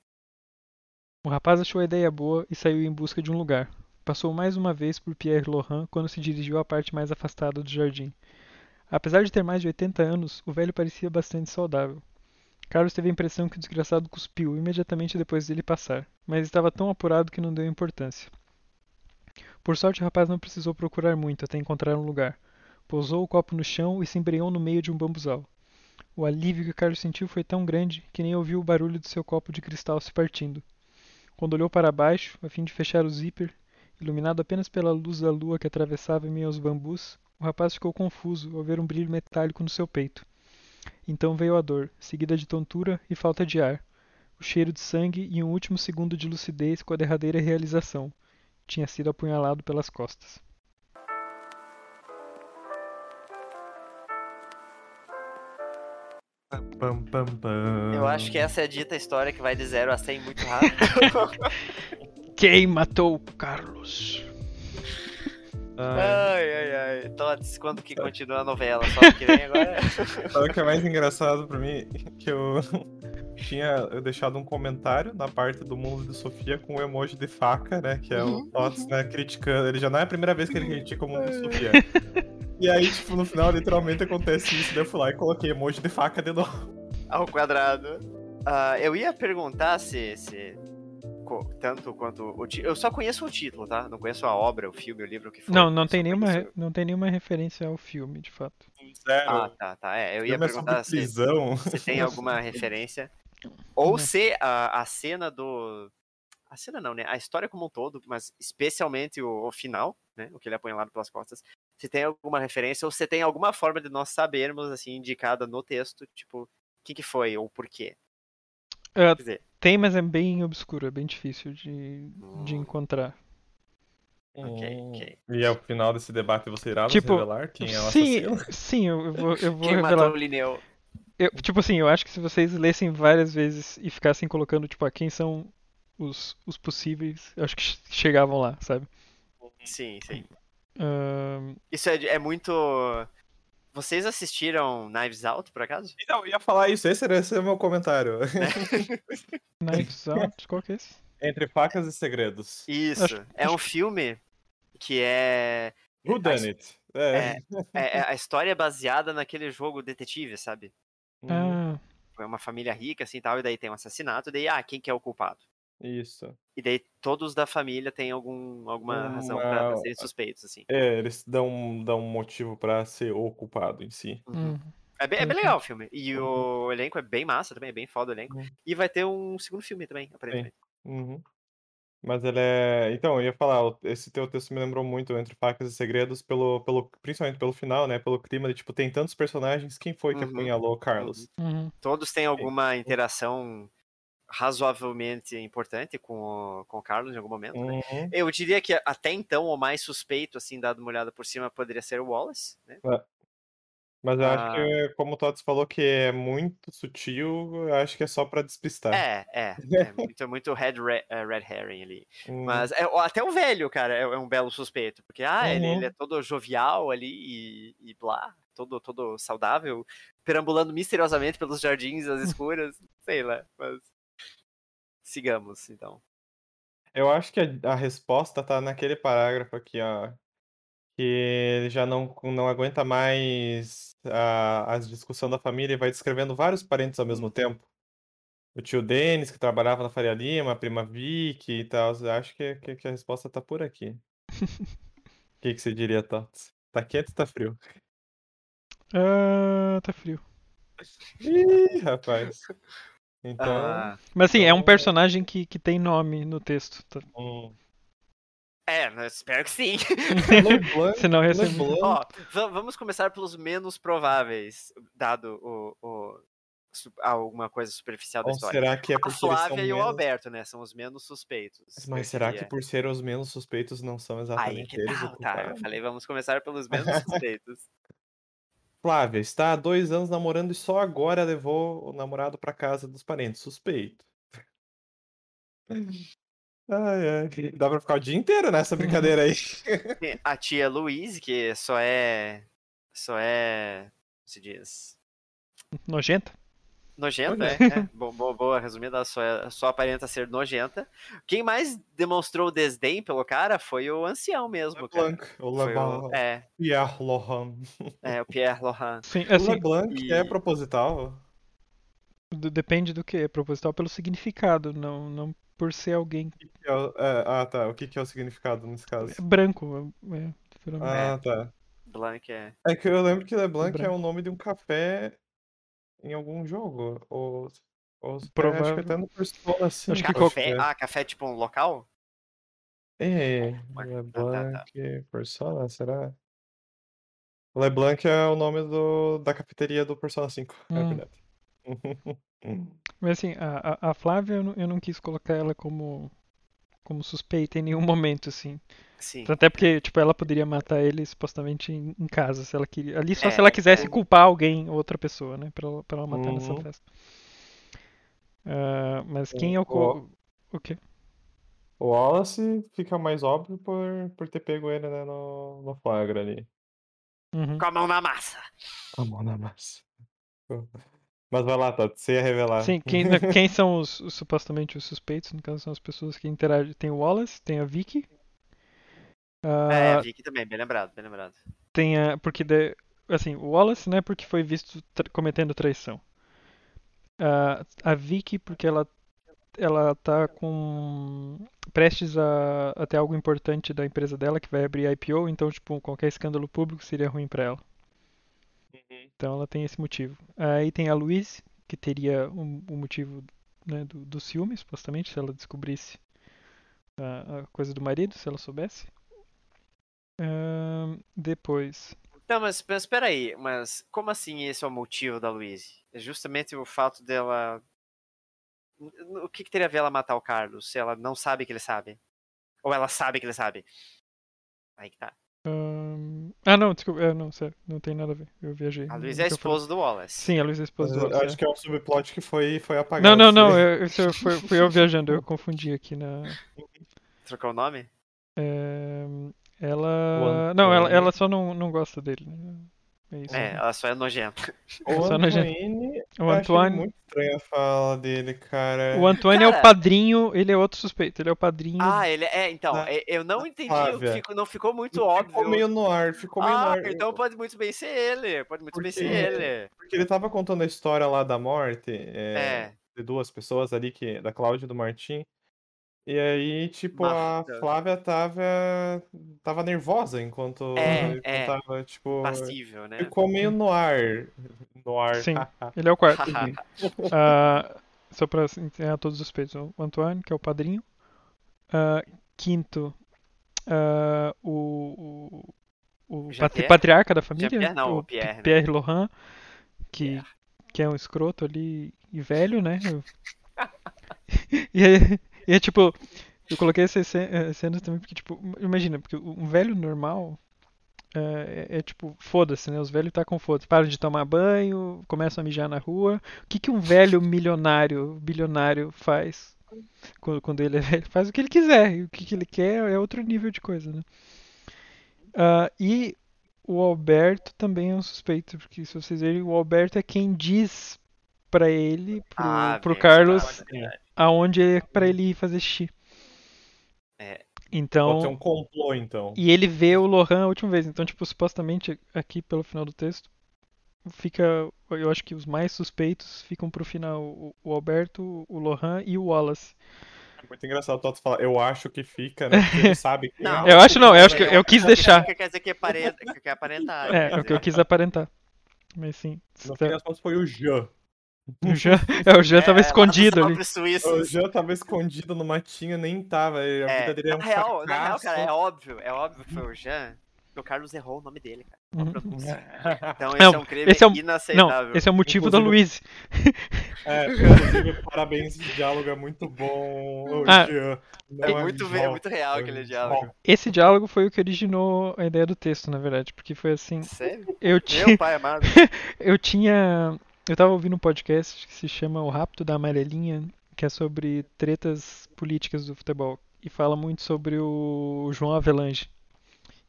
O rapaz achou a ideia boa e saiu em busca de um lugar. Passou mais uma vez por Pierre Laurent quando se dirigiu à parte mais afastada do jardim. Apesar de ter mais de 80 anos, o velho parecia bastante saudável. Carlos teve a impressão que o desgraçado cuspiu imediatamente depois dele passar, mas estava tão apurado que não deu importância. Por sorte, o rapaz não precisou procurar muito até encontrar um lugar. Pousou o copo no chão e se embreou no meio de um bambuzal. O alívio que Carlos sentiu foi tão grande que nem ouviu o barulho de seu copo de cristal se partindo. Quando olhou para baixo, a fim de fechar o zíper, Iluminado apenas pela luz da lua que atravessava em meio aos bambus, o rapaz ficou confuso ao ver um brilho metálico no seu peito. Então veio a dor, seguida de tontura e falta de ar, o cheiro de sangue e um último segundo de lucidez com a derradeira realização. Tinha sido apunhalado pelas costas. Pam, pam, pam. Eu acho que essa é a dita história que vai de 0 a 100 muito rápido. Quem matou Carlos? Ai, ai, ai, ai. Tots, quando que continua a novela? Só que vem agora. Sabe o que é mais engraçado pra mim? Que eu tinha eu deixado um comentário na parte do mundo de Sofia com o emoji de faca, né? Que é o Tots, né, criticando. Ele já não é a primeira vez que ele critica o mundo de Sofia. E aí, tipo, no final, literalmente acontece isso. Daí eu fui lá e coloquei emoji de faca de novo. Ao quadrado. Ah, eu ia perguntar se, se tanto quanto o Eu só conheço o título, tá? Não conheço a obra, o filme, o livro, o que for. Não, não tem, nenhuma, conheço- não tem nenhuma referência ao filme, de fato. Zero. Ah, tá, tá. É, eu ia é perguntar se, prisão. se tem alguma referência. Ou Não. se a, a cena do. A cena não, né? A história como um todo, mas especialmente o, o final, né? O que ele é apunhalado pelas costas. Se tem alguma referência, ou se tem alguma forma de nós sabermos, assim, indicada no texto, tipo, o que, que foi, ou por quê. Quer dizer, tem, mas é bem obscuro, é bem difícil de, de Hum. encontrar. Ok, Hum. ok. E ao final desse debate você irá nos Tipo, revelar quem é o sim, assassino? sim, eu, vou, eu vou Quem revelar. matou o Linneu? Eu- tipo assim, eu acho que se vocês lessem várias vezes e ficassem colocando, tipo, ah, quem são os, os possíveis, eu acho que che- chegavam lá, sabe? Sim, sim. Ahn, Isso é, é muito. Vocês assistiram Knives Out, por acaso? Eu ia falar isso, esse era esse é o meu comentário. Knives Out, qual que é esse? Entre facas e segredos. Isso. Acho- É um filme que é. Who done it? É. É, é- a história é baseada naquele jogo detetive, sabe? Hum, Ah, Foi uma família rica, assim, tal, e daí tem um assassinato, e daí, ah, quem que é o culpado? Isso. E daí todos da família têm algum, alguma razão pra, pra serem suspeitos, assim. É, eles dão, dão um motivo pra ser o culpado em si. Uhum. hum. É, bem, é bem legal o filme. E o elenco é bem massa também, é bem foda o elenco. Uhum. E vai ter um segundo filme também, aparentemente. Uhum. Mas ele é. Então, eu ia falar, o- esse teu texto me lembrou muito Entre Facas e Segredos, pelo, pelo, principalmente pelo final, né? Pelo clima de, tipo, tem tantos personagens, quem foi que Uhum. apunhalou o Carlos? Uhum. Todos têm alguma interação razoavelmente importante com o, com o Carlos em algum momento, né? Uhum. Eu diria que até então o mais suspeito, assim, dado uma olhada por cima, poderia ser o Wallace, né? Mas eu acho Ah. que, como o Tots falou que é muito sutil, eu acho que é só pra despistar. É, é. É muito, muito red, re- eh, red herring ali. Hum, Mas é, até o velho, cara, é, é um belo suspeito. Porque, ah, ele, Uhum. ele é todo jovial ali e, e blá, todo, todo saudável, perambulando misteriosamente pelos jardins às escuras, sei lá, mas. Sigamos, então. Eu acho que a, a resposta tá naquele parágrafo aqui, ó. Que ele já não, não aguenta mais a, as discussões da família e vai descrevendo vários parentes ao mesmo tempo. O tio Denis, que trabalhava na Faria Lima, a prima Vicky e tal. Acho que, que, que a resposta tá por aqui. O que, que você diria, Tots? Tá quente ou tá frio? Ah, tá frio. Ih, rapaz. Então. Ah, Mas assim, é um Então- personagem que, que tem nome no texto. tá? hum. É, eu espero que sim. Ia ser LeBlanc Ó, va- vamos começar pelos menos prováveis, dado o, o- alguma coisa superficial da Ou história. será que é A porque são Flávia e o menos... Alberto, né? São os menos suspeitos. Mas será que diria. por ser os menos suspeitos não são Aí exatamente que eles o tal, tá? Eu falei, vamos começar pelos menos suspeitos. Flávia está há dois anos namorando e só agora levou o namorado pra casa dos parentes. Suspeito. Ai, ai. Dá pra ficar o dia inteiro nessa brincadeira aí. A tia Louise, que só é. Só é. como se diz. nojenta. Nojenta, é. é. Bo- bo- Boa, resumida, ela só, é- só aparenta ser nojenta. Quem mais demonstrou desdém pelo cara foi o ancião mesmo, cara. LeBlanc, o LeBlanc, o, é, Pierre Lohan. é, o Pierre Laurent. Sim, O assim, LeBlanc é e- proposital? d- depende do que. É proposital pelo significado, não, não por ser alguém O que que é o- é, ah, tá. O que que é o significado nesse caso? é branco. É, literalmente. Ah, tá. Blanc é. É que eu lembro que LeBlanc é Branco. o nome de um café em algum jogo. Ou, ou acho que até no Persona 5. Acho que Café? Ah, café tipo um local? É, LeBlanc Persona, será? LeBlanc é o nome do, da cafeteria do Persona 5, é Hum. verdade. Mas assim, a, a, Flávia eu não, eu não quis colocar ela como, como suspeita em nenhum momento, assim. Sim. Até porque, tipo, ela poderia matar ele supostamente em, em casa, se ela queria. Ali só É, se ela quisesse é. culpar alguém, outra pessoa, né? Pra ela, pra ela matar nessa Uhum. festa. Ah, mas quem é o. O- co- O quê? O Wallace fica mais óbvio por, por ter pego ele, né, no, no flagra ali. Uhum. Com a mão na massa. A mão na massa. Mas vai lá, Tato, você ia revelar. Sim, quem, quem são os, os- supostamente os suspeitos? No caso, são as pessoas que interagem. Tem o Wallace, tem a Vicky. É, ah, vi aqui também, bem lembrado, bem lembrado. tem a. Porque. de- assim, o Wallace, né? Porque foi visto tra- cometendo traição. Ah, a Vicky, porque ela. Ela tá com. prestes a, a ter algo importante da empresa dela, que vai abrir IPO, então, tipo, qualquer escândalo público seria ruim pra ela. Então ela tem esse motivo. Aí tem a Louise, que teria o um, um motivo né, do, do ciúme, supostamente, se ela descobrisse a, a coisa do marido, se ela soubesse. Ahn, depois. Não, mas, mas peraí, mas como assim esse é o motivo da Louise? É justamente o fato dela. O que, que teria a ver ela matar o Carlos se ela não sabe que ele sabe? Ou ela sabe que ele sabe? Aí que tá. Ah, não, desculpa. É, não, sério, não tem nada a ver. Eu viajei. A no é a eu esposa do Wallace. Sim, a Luísa é a esposa do eu Wallace. acho é. que é um subplot que foi, foi apagado. Não, não, não. isso daí. eu- Isso foi, fui eu viajando, eu confundi aqui na. Trocou o nome? é, ela. Não, ela, ela só não, não gosta dele. né? É isso. É, ela só é nojenta. O Só nojento. Antoine, O Antoine. muito estranha a fala dele, cara. O Antônio é Cara- o padrinho, ele é outro suspeito, ele é o padrinho. Ah, ele é. Então, Da- é- eu não entendi, fico- não ficou muito Ficou óbvio. meio no ar, ficou meio no Ah, ar. então pode muito bem ser ele. Pode muito bem ser Porque- ele. Porque ele tava contando a história lá da morte é, É. de duas pessoas ali, que, da Cláudia e do Martim. E aí, tipo, a. Flávia tava, tava nervosa enquanto É, ele é. contava, tipo. Passível, né? Ficou meio no ar. No ar. Sim. Ele é o quarto. Ah, só pra encerrar todos os suspeitos. O Antônio, que é o padrinho. Ah, quinto, ah, o, o, o patri- patriarca da família. Não, o o Pierre, né? Pierre Lohan, que, Pierre. que é um escroto ali e velho, né? E, é, e é tipo, eu coloquei essas eh, cenas também porque, tipo, imagina, porque um velho normal é, é- é tipo, foda-se, né? Os velhos tá com foda-se. Param de tomar banho, começam a mijar na rua. O que que um velho milionário, bilionário faz quando, quando ele é velho? Faz o que ele quiser. E o que, que ele quer é outro nível de coisa, né? Ah, e o Alberto também é um suspeito, porque se vocês verem, o Alberto é quem diz pra ele, pro, Ah, pro Carlos, é verdade. Aonde é pra ele ir fazer xixi. É. Então, Pode ser um complô, então. e ele vê o Lohan a última vez. Então, tipo, supostamente aqui pelo final do texto fica, eu acho que os mais suspeitos ficam pro final o, o Alberto, o Lohan e o Wallace. É muito engraçado o Toto falar, eu acho que fica, né? Porque ele sabe que Não. é Eu o acho não, eu acho que eu quis Não, deixar. Quer dizer que aparenta, que quer aparentar. É, é o que eu quis aparentar. Mas sim. No fim das contas foi o Jean. O Jean, é, o Jean tava É, escondido lá ali. O. Jean tava escondido no matinho, nem tava. A É, vida dele é um na, real, na real, cara, é óbvio, é óbvio que foi o Jean. O Carlos errou o nome dele, cara. Uhum. Então esse Não, é um crime esse é um- Não, inaceitável. esse é o motivo da Inclusive- Louise. É, inclusive, parabéns, esse diálogo é muito bom. O Ah, Jean. Não É é muito, é muito real é aquele diálogo. Esse diálogo foi o que originou a ideia do texto, na verdade, porque foi assim, Sério? eu tinha Meu pai amado. Eu tinha. Eu tava ouvindo um podcast que se chama O Rapto da Amarelinha, que é sobre tretas políticas do futebol. E fala muito sobre o João Avelange,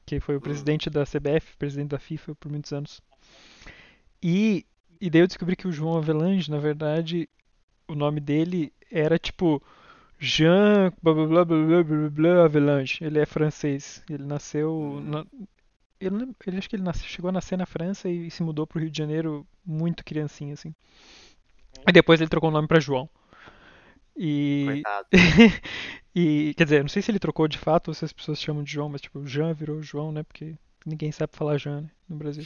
que foi o presidente da CBF, presidente da FIFA por muitos anos. E, e daí eu descobri que o João Avelange, na verdade, o nome dele era tipo Jean blá blá blá blá blá blá, blá Avelange. Ele é francês. Ele nasceu. na- eu lembro- ele acho que ele nasceu- chegou a nascer na França e se mudou pro Rio de Janeiro muito criancinha, assim. E depois ele trocou o nome pra João. E, Coitado. e quer dizer, não sei se ele trocou de fato ou se as pessoas chamam de João, mas tipo, Jean virou João, né? Porque ninguém sabe falar Jean, né, no Brasil.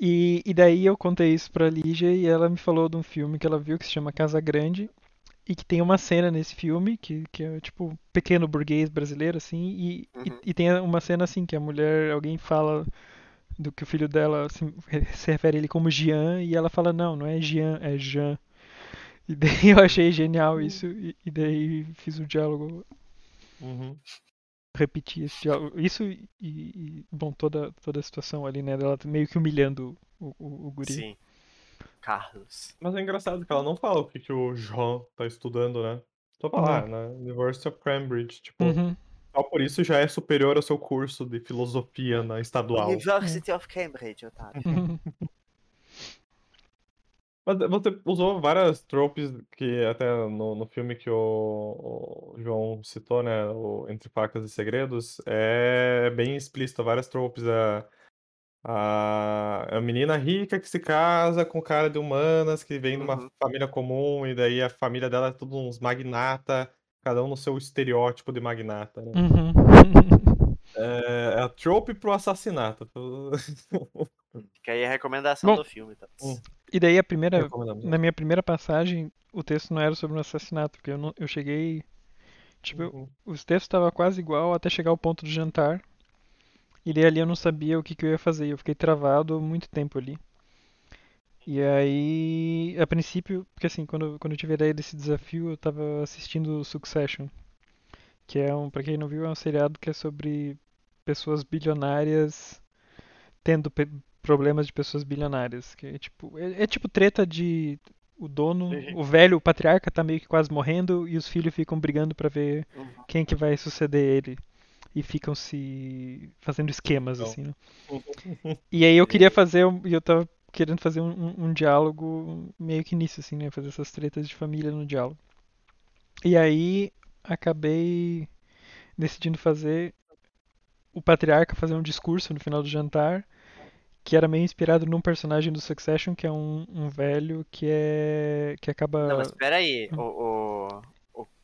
E, e daí eu contei isso pra Lígia e ela me falou de um filme que ela viu que se chama Casa Grande e que tem uma cena nesse filme que, que é tipo pequeno burguês brasileiro assim e, e- Uhum. e tem uma cena assim que a mulher alguém fala do que o filho dela assim, se refere a ele como Jean e ela fala não, não é Jean, é Jean. E daí eu achei genial isso e, e daí fiz o diálogo Uhum. repetir esse diálogo. Isso e, e, bom, toda, toda a situação ali, né? Dela meio que humilhando o, o, o guri. Sim. Carlos. Mas é engraçado que ela não fala o que, que o Jean tá estudando, né? Só falar, Uhum. na University of Cambridge, tipo, Uhum. Só por isso já é superior ao seu curso de filosofia na estadual. University of Cambridge, otário. Mas você usou várias tropes que até no, no filme que o, o João citou, né? O Entre Facas e Segredos, é bem explícito, várias tropes. A, a, a menina rica que se casa com o cara de humanas, que vem de uma Uhum. família comum, e daí a família dela é tudo uns magnata, cada um no seu estereótipo de magnata, né? Uhum. É, é a trope pro assassinato. Fica aí a recomendação Bom. do filme. Tá? Hum. E daí a primeira, na minha primeira passagem, o texto não era sobre um assassinato, porque eu, não, eu cheguei, tipo, Uhum. os textos estavam quase igual até chegar ao ponto do jantar. E daí ali eu não sabia o que, que eu ia fazer. Eu fiquei travado muito tempo ali. E aí, a princípio, porque assim, quando, quando eu tive a ideia desse desafio, eu tava assistindo Succession, que é um, pra quem não viu, é um seriado que é sobre pessoas bilionárias tendo pe- problemas de pessoas bilionárias, que é tipo, é, é tipo treta de o dono, Uhum. o velho, o patriarca tá meio que quase morrendo e os filhos ficam brigando pra ver Uhum. quem que vai suceder ele. E ficam se fazendo esquemas, Então. assim, né? E aí eu queria fazer, e eu tava querendo fazer um, um- um diálogo meio que nisso, assim, né? Fazer essas tretas de família no diálogo. E aí acabei decidindo fazer o patriarca fazer um discurso no final do jantar, que era meio inspirado num personagem do Succession, que é um, um velho que é. que acaba. Não, mas espera aí. Hum. O, o,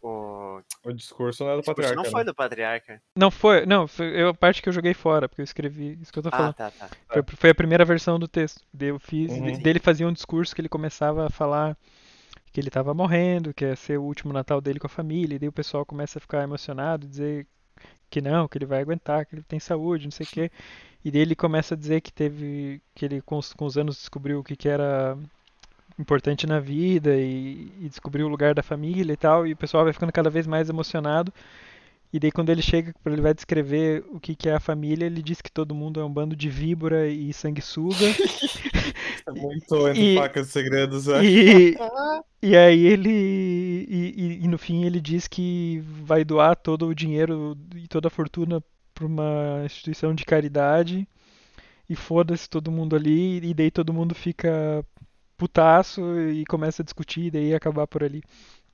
o, o O discurso não é do discurso patriarca. não foi né? do patriarca. Não foi, não, foi eu- a parte que eu joguei fora, porque eu escrevi isso que eu tô Ah, falando. tá, tá. Foi, foi a primeira versão do texto. Daí eu fiz, Uhum. dele fazia um discurso que ele começava a falar que ele tava morrendo, que ia ser o último Natal dele com a família, e daí o pessoal começa a ficar emocionado, dizer que não, que ele vai aguentar, que ele tem saúde, não sei o quê. E daí ele começa a dizer que teve, que ele com os, com os anos descobriu o que, que era importante na vida e, e descobriu o lugar da família e tal, e o pessoal vai ficando cada vez mais emocionado. E daí quando ele chega, ele vai descrever o que, que é a família, ele diz que todo mundo é um bando de víbora e sanguessuga. É muito entre E- facas e segredos, é. E, e aí ele. E, e- e no fim ele diz que vai doar todo o dinheiro e toda a fortuna para uma instituição de caridade. E foda-se todo mundo ali. E daí todo mundo fica putaço e começa a discutir. E daí acabar por ali.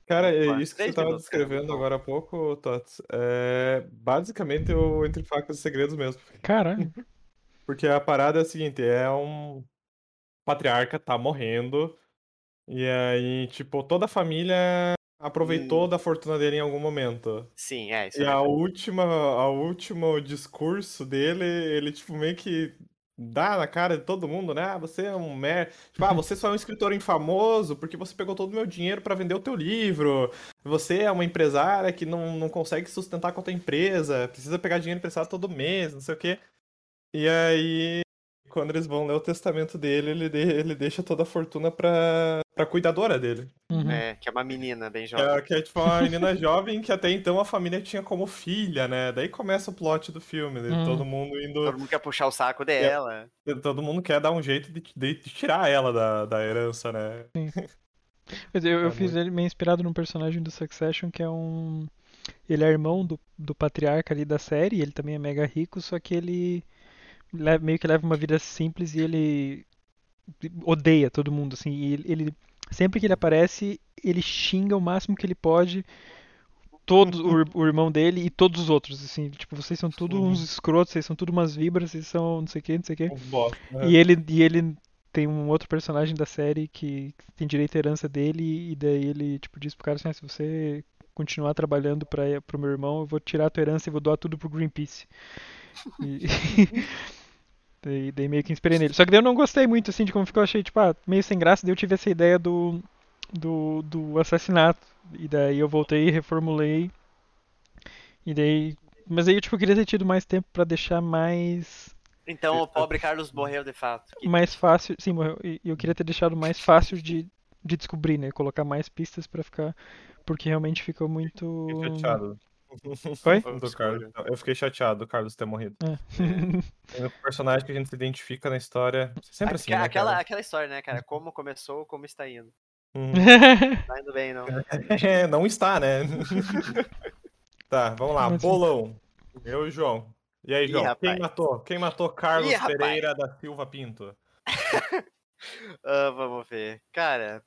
Cara, é isso que você estava descrevendo agora há pouco, Tots. É basicamente o Entre Facas e Segredos mesmo. Caralho. Porque a parada é a seguinte, é um patriarca tá morrendo, e aí, tipo, toda a família aproveitou Hum. da fortuna dele em algum momento. Sim, é, isso E é a verdade. última, a último discurso dele, ele, tipo, meio que dá na cara de todo mundo, né? Ah, você é um mer... Tipo, ah, você só é um escritor infamoso porque você pegou todo o meu dinheiro pra vender o teu livro. Você é uma empresária que não, não consegue sustentar com a tua empresa, precisa pegar dinheiro emprestado todo mês, não sei o quê. E aí, quando eles vão ler o testamento dele, ele, de- ele deixa toda a fortuna pra, pra cuidadora dele. Uhum. É, que é uma menina bem é, jovem. que é tipo uma menina jovem que até então a família tinha como filha, né? Daí começa o plot do filme, né? Hum. todo mundo indo. Todo mundo quer puxar o saco dela. Todo mundo quer dar um jeito de, de- de tirar ela da, da herança, né? Mas eu, eu É fiz ele meio inspirado num personagem do Succession que é um. Ele é irmão do, do patriarca ali da série, ele também é mega rico, só que ele le- meio que leva uma vida simples e ele odeia todo mundo, assim. E ele, ele- sempre que ele aparece, ele xinga o máximo que ele pode todo o, o irmão dele e todos os outros, assim. Tipo, vocês são tudo Uhum. uns escrotos, vocês são tudo umas vibras, vocês são não sei o que, não sei o que. Bosta, né? E ele, e ele tem um outro personagem da série que tem direito à herança dele, e daí ele tipo, diz pro cara assim: "Ah, se você continuar trabalhando para pro meu irmão, eu vou tirar a tua herança e vou doar tudo pro Greenpeace. E... daí, daí meio que inspirei nele. Só que daí eu não gostei muito assim de como ficou, eu achei tipo, ah, meio sem graça, daí eu tive essa ideia do, do, do assassinato. E daí eu voltei, reformulei. E daí. Mas aí eu tipo, queria ter tido mais tempo pra deixar mais Então o pobre Carlos morreu de fato. Que- mais fácil, sim, morreu. E eu queria ter deixado mais fácil de, de descobrir, né? Colocar mais pistas pra ficar, porque realmente ficou muito. Fiquei chateado. Oi? Foi Do. Carlos. Eu fiquei chateado do Carlos ter morrido. É. É um personagem que a gente se identifica na história. Sempre assim, né, aquela, cara? aquela história, né, cara? Como começou, como está indo. Uhum. Tá indo bem, não. É, não está, né? tá, vamos lá. Mas- Bolão. Eu e o João. E aí, Ih, João? Quem rapaz. matou? Quem matou Carlos Ih. Pereira da Silva Pinto? Ah, vamos ver. Cara,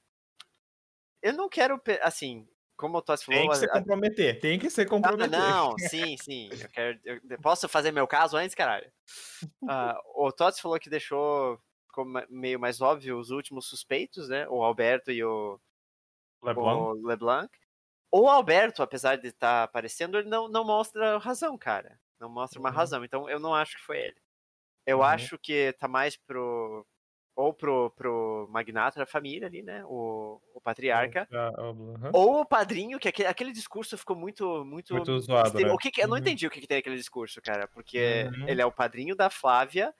eu não quero. Assim, como o Tossi falou. Tem que se comprometer. Tem que se comprometer. não, sim, sim. Eu quero, eu- posso fazer meu caso antes, caralho? Ah, o Tots falou que deixou meio mais óbvio os últimos suspeitos, né? O Alberto e o, LeBlanc. o LeBlanc. O Alberto, apesar de estar aparecendo, ele não, não mostra razão, cara. Não mostra uma Uhum. razão. Então eu não acho que foi ele. Eu Uhum. acho que tá mais pro. Ou pro, pro magnata da família ali, né? O, o patriarca. Aham. Ou o padrinho, que aquele, aquele discurso ficou muito. Muito, Muito zoado, né? o que que- eu não Uhum. entendi o que, que tem aquele discurso, cara. Porque Uhum. ele é o padrinho da Flávia,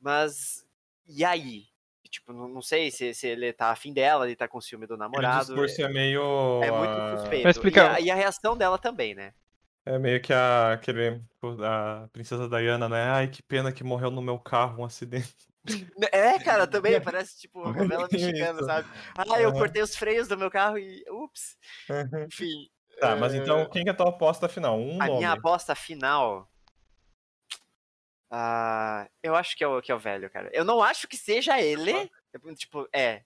mas. E aí? Tipo, não, não sei se, se ele tá afim dela, ele tá com ciúme do namorado. discurso é meio. É muito ah, suspeito. Vai explicar. E, a, e a reação dela também, né? É meio que a, aquele, a princesa Diana, né? Ai, que pena que morreu no meu carro um acidente. É, cara, também parece tipo uma novela mexicana, sabe? Ah, eu cortei os freios do meu carro e. Ups! Enfim. Tá, mas eh, então quem que é a tua aposta final? Um A nome. minha aposta final. Ah, eu acho que é, o, que é o velho, cara. Eu não acho que seja ele. Tipo, é.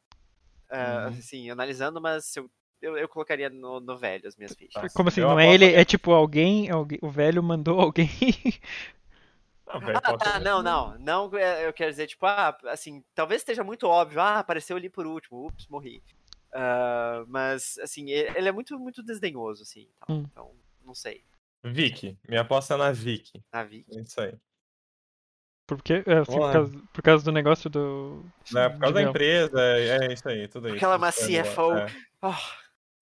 Ah, Uhum. Assim, analisando, mas eu, eu, eu colocaria no, no velho as minhas fichas. Tá. Como assim? Eu Não é ele, que- é tipo alguém, alguém- o velho mandou alguém. Ah, Ah, tá, não, não. Não, é, eu quero dizer, tipo, ah, assim, talvez esteja muito óbvio. Ah, apareceu ali por último. Ups, morri. Ah, mas, assim, ele é muito, muito desdenhoso, assim. tal. Hum. Então, não sei. Vicky. Minha aposta é na Vicky. Na Vicky. É isso aí. Porque, é, assim, por, causa, por causa do negócio do. Né, por causa da empresa, é, é isso aí, tudo isso. Porque ela é uma Isso aí, CFO. é. Ah,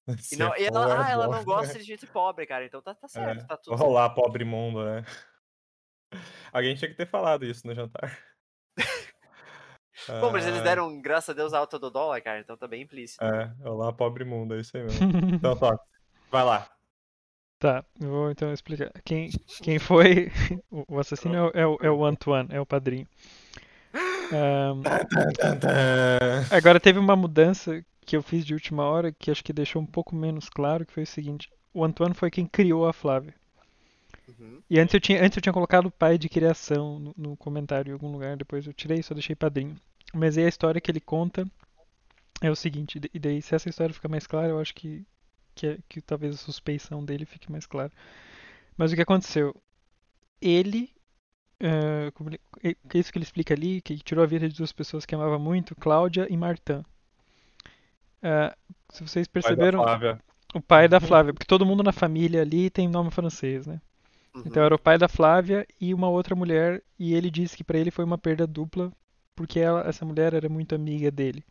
e, não, e ela, é ah, ela não gosta de gente pobre, cara. Então tá, tá certo, É. tá tudo Olá, pobre mundo, né? Alguém tinha que ter falado isso no jantar. Bom, mas eles Ah, deram, graças a Deus, a alta do dólar, cara, então tá bem implícito. É, olá, pobre mundo, é isso aí mesmo. Então, toque. Vai lá. Tá, eu vou então explicar. Quem, quem foi. O assassino é o, é o, é o Antoine, é o padrinho. Ahn, agora teve uma mudança que eu fiz de última hora que acho que deixou um pouco menos claro, que foi o seguinte. O Antoine foi quem criou a Flávia. Uhum. E antes eu tinha, antes eu tinha colocado pai de criação no, no comentário em algum lugar, depois eu tirei, só deixei padrinho. Mas aí a história que ele conta é o seguinte, e daí se essa história ficar mais clara, eu acho que, que, é- que talvez a suspeição dele fique mais clara. Mas o que aconteceu? Ele, como ele- que é isso que ele explica ali, que tirou a vida de duas pessoas que amava muito, Cláudia e Martin. Ah, se vocês Pai da perceberam, Flávia. o pai da Flávia, porque todo mundo na família ali tem nome francês, né? Uhum. Então era o pai da Flávia e uma outra mulher, e ele disse que pra ele foi uma perda dupla, porque ela, essa mulher era muito amiga dele.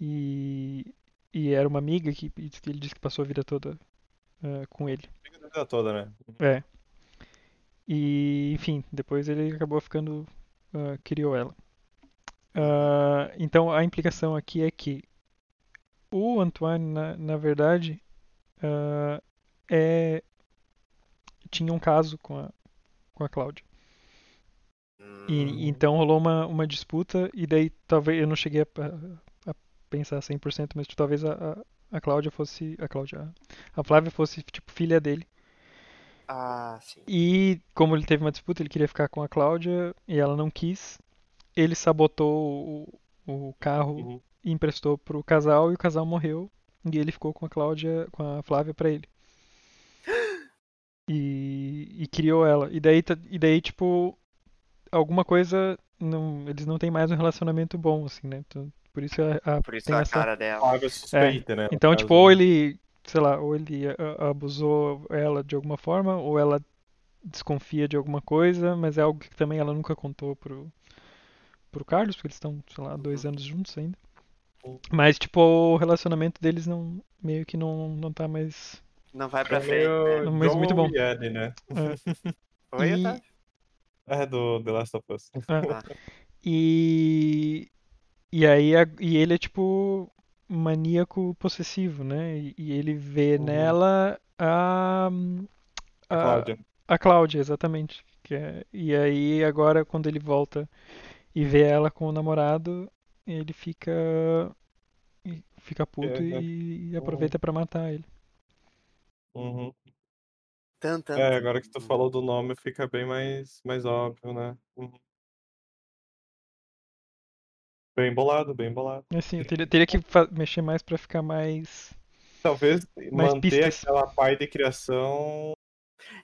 E, e era uma amiga que, que ele disse que passou a vida toda ah, com ele. A vida toda, né? É. E, enfim, depois ele acabou ficando. ah, criou ela. Ah, então a implicação aqui é que o Antoine, na, na verdade, ah, é, tinha um caso com a, com a Cláudia. Hum, E, então rolou uma, uma disputa, e daí talvez eu não cheguei a, a- a pensar 100%, mas tipo, talvez a, a, Cláudia fosse. A Cláudia. A Flávia fosse tipo filha dele. Ah, sim. E como ele teve uma disputa, ele queria ficar com a Cláudia e ela não quis. Ele sabotou o, o carro Uhum. e emprestou pro casal e o casal morreu. E ele ficou com a Cláudia, com a Flávia pra ele. E, e criou ela. E daí, tá- e daí tipo, alguma coisa. Não, eles não têm mais um relacionamento bom, assim, né? Então, por isso a, a- Por isso tem a essa. cara dela. Suspeita, né? no Então, tipo, ou ele, sei lá, ou ele a- abusou ela de alguma forma, ou ela desconfia de alguma coisa, mas é algo que também ela nunca contou pro, pro Carlos, porque eles estão, sei lá, dois Uhum. anos juntos ainda. Uhum. Mas, tipo, o relacionamento deles não, meio que não, não tá mais... Não vai pra É frente. meio Né? Mas John muito bom. e Ellie, né? Oi, E- Otávio? É do The Last of Us. Ah, E, e aí, a- e ele é, tipo, maníaco possessivo, né? E, ele vê Uhum. nela a... A a- Cláudia. A Cláudia, exatamente. Que é- e aí agora quando ele volta e vê ela com o namorado, ele fica fica puto É, e, e aproveita pra matar ele. Uhum. Tan, tan, É, agora que tu falou do nome fica bem mais, mais óbvio, né? Uhum. Bem bolado, bem bolado. Assim, eu teria, teria que mexer mais pra ficar mais. Talvez Mais manter pistas. aquela parte de criação.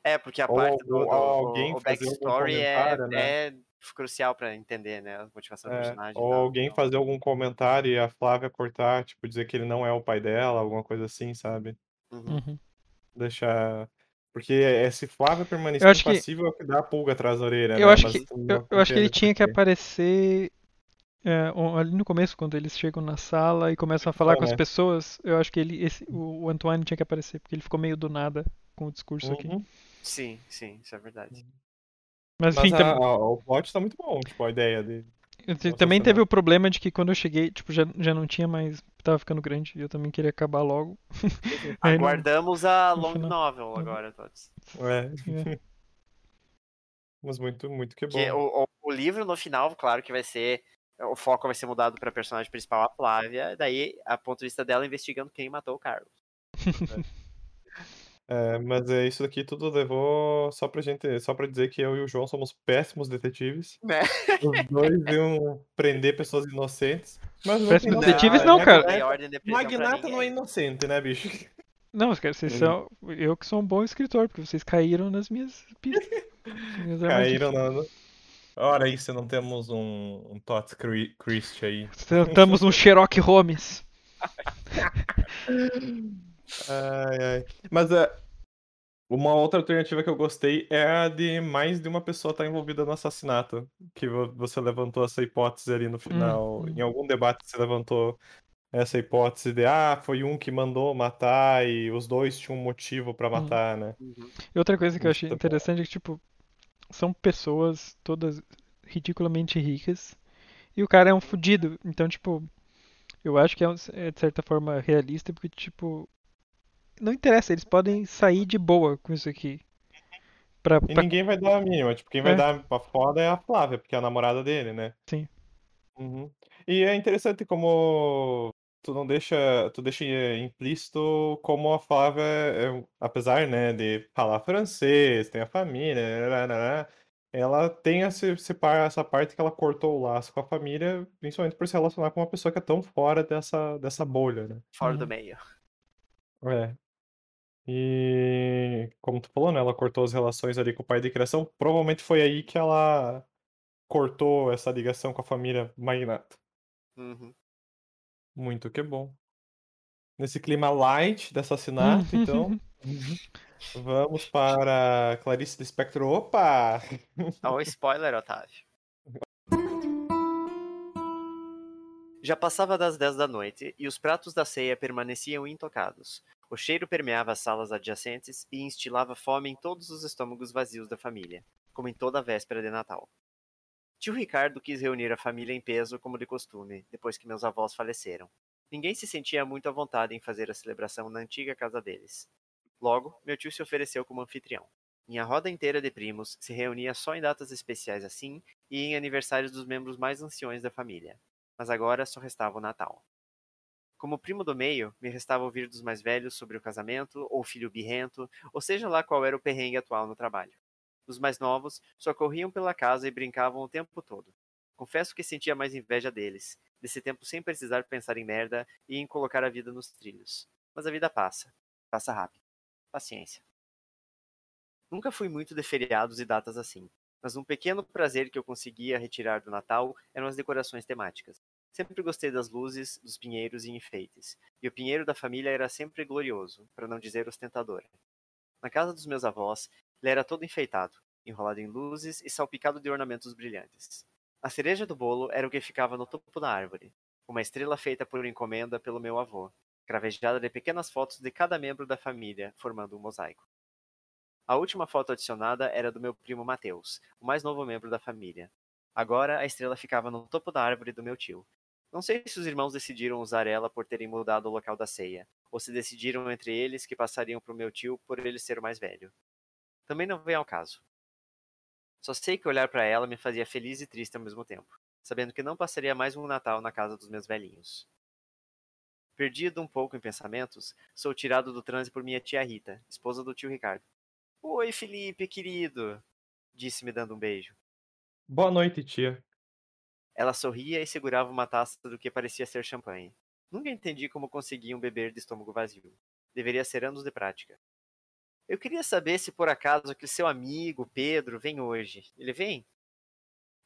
É, porque a Ou parte do, do- alguém o, backstory é, né? é crucial pra entender, né? A motivação do é, personagem. ou tal, alguém então. fazer algum comentário e a Flávia cortar, tipo, dizer que ele não é o pai dela, alguma coisa assim, sabe? Uhum. Uhum. Deixar. Porque esse Flávia permanecer Eu acho que- é o que dá a pulga atrás da orelha, Eu né? acho Mas que, eu, eu acho que ele entende tinha que aparecer é, ali no começo, quando eles chegam na sala e começam a falar Só, com as né? pessoas. Eu acho que ele, esse, o, o Antoine tinha que aparecer, porque ele ficou meio do nada com o discurso aqui. Uhum. Sim, sim, isso é verdade. Mas Mas enfim, a- tam- a- o plot tá muito bom, tipo, a ideia de. eu te- Nossa também teve o problema de que quando eu cheguei, tipo, já, já não tinha mais. Tava ficando grande e eu também queria acabar logo. Não- Aguardamos a long final. novel Uhum. agora, todos. É. É. Mas muito, muito que bom. O, o, o livro, no final, claro que vai ser. O foco vai ser mudado pra personagem principal, a Flávia. Daí, a ponto de vista dela, investigando quem matou o Carlos. É, mas é isso aqui tudo levou só pra gente, só pra dizer que eu e o João somos péssimos detetives. Né? Os dois iam prender pessoas inocentes. Mas não Péssimos detetives nada, não, né? cara. Não Magnata- Magnata não é inocente, né, bicho? Não, cara, vocês Hum. são. Eu que sou um bom escritor, porque vocês caíram nas minhas pistas. Minhas Caíram armadilhas. na. Ora, aí se não temos um, um Tots Cri- Christ aí. Estamos um Sherlock Holmes. Ai, ai. Mas é, uma outra alternativa que eu gostei é a de mais de uma pessoa estar envolvida no assassinato. Que vo- você levantou essa hipótese ali no final. hum. Em algum debate você levantou essa hipótese de ah, foi um que mandou matar e os dois tinham um motivo pra matar, né? Uhum. E outra coisa que eu achei tá bom. interessante é que, tipo, são pessoas todas ridiculamente ricas e o cara é um fudido. Então, tipo, eu acho que é, um- é de certa forma realista, porque, tipo, não interessa, eles podem sair de boa com isso aqui. Pra, E pra- ninguém vai dar a mínima. Tipo, quem vai É. dar a foda é a Flávia, porque é a namorada dele, né? Sim. Uhum. E é interessante como tu não deixa, tu deixa implícito como a Flávia, é- apesar, né, de falar francês, tem a família, nananã, ela tem esse, esse par- essa parte que ela cortou o laço com a família, principalmente por se relacionar com uma pessoa que é tão fora dessa, dessa bolha, né? Fora Uhum. do meio. É. E como tu falou, né, ela cortou as relações ali com o pai de criação, provavelmente foi aí que ela cortou essa ligação com a família magnata. Uhum. Muito que bom. Nesse clima light de assassinato, então, vamos para Clarice Lispector. Opa! Ó, o spoiler, Otávio. Já passava das 10 da noite e os pratos da ceia permaneciam intocados. O cheiro permeava as salas adjacentes e instilava fome em todos os estômagos vazios da família, como em toda a véspera de Natal. Tio Ricardo quis reunir a família em peso como de costume, depois que meus avós faleceram. Ninguém se sentia muito à vontade em fazer a celebração na antiga casa deles. Logo, meu tio se ofereceu como anfitrião. Minha roda inteira de primos se reunia só em datas especiais assim e em aniversários dos membros mais anciões da família. Mas agora só restava o Natal. Como primo do meio, me restava ouvir dos mais velhos sobre o casamento, ou filho birrento, ou seja lá qual era o perrengue atual no trabalho. Os mais novos só corriam pela casa e brincavam o tempo todo. Confesso que sentia mais inveja deles, desse tempo sem precisar pensar em merda e em colocar a vida nos trilhos. Mas a vida passa. Passa rápido. Paciência. Nunca fui muito de feriados e datas assim, mas um pequeno prazer que eu conseguia retirar do Natal eram as decorações temáticas. Sempre gostei das luzes, dos pinheiros e enfeites, e o pinheiro da família era sempre glorioso, para não dizer ostentador. Na casa dos meus avós, ele era todo enfeitado, enrolado em luzes e salpicado de ornamentos brilhantes. A cereja do bolo era o que ficava no topo da árvore, uma estrela feita por encomenda pelo meu avô, cravejada de pequenas fotos de cada membro da família, formando um mosaico. A última foto adicionada era do meu primo Mateus, o mais novo membro da família. Agora a estrela ficava no topo da árvore do meu tio. Não sei se os irmãos decidiram usar ela por terem mudado o local da ceia, ou se decidiram entre eles que passariam para o meu tio por ele ser o mais velho. Também não vem ao caso. Só sei que olhar para ela me fazia feliz e triste ao mesmo tempo, sabendo que não passaria mais um Natal na casa dos meus velhinhos. Perdido um pouco em pensamentos, sou tirado do transe por minha tia Rita, esposa do tio Ricardo. Oi, Felipe, querido, disse-me dando um beijo. Boa noite, tia. Ela sorria e segurava uma taça do que parecia ser champanhe. Nunca entendi como conseguiam beber de estômago vazio. Deveria ser anos de prática. Eu queria saber se por acaso aquele seu amigo, Pedro, vem hoje. Ele vem?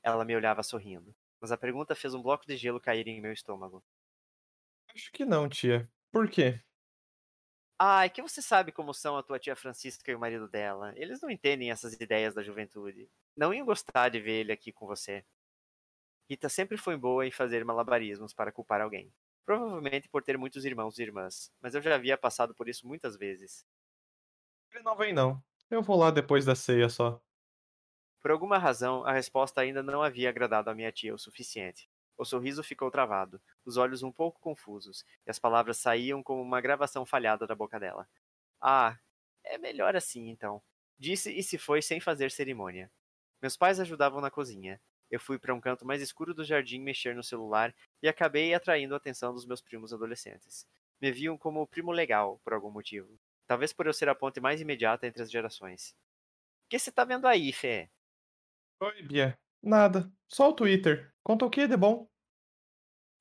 Ela me olhava sorrindo, mas a pergunta fez um bloco de gelo cair em meu estômago. Acho que não, tia. Por quê? Ah, é que você sabe como são a tua tia Francisca e o marido dela. Eles não entendem essas ideias da juventude. Não iam gostar de ver ele aqui com você. Rita sempre foi boa em fazer malabarismos para culpar alguém. Provavelmente por ter muitos irmãos e irmãs, mas eu já havia passado por isso muitas vezes. Ele não vem, não. Eu vou lá depois da ceia só. Por alguma razão, a resposta ainda não havia agradado a minha tia o suficiente. O sorriso ficou travado, os olhos um pouco confusos, e as palavras saíam como uma gravação falhada da boca dela. Ah, é melhor assim então. Disse e se foi sem fazer cerimônia. Meus pais ajudavam na cozinha. Eu fui para um canto mais escuro do jardim mexer no celular e acabei atraindo a atenção dos meus primos adolescentes. Me viam como o primo legal, por algum motivo. Talvez por eu ser a ponte mais imediata entre as gerações. O que você tá vendo aí, Fê? Oi, Bia. Nada. Só o Twitter. Conta o que de bom?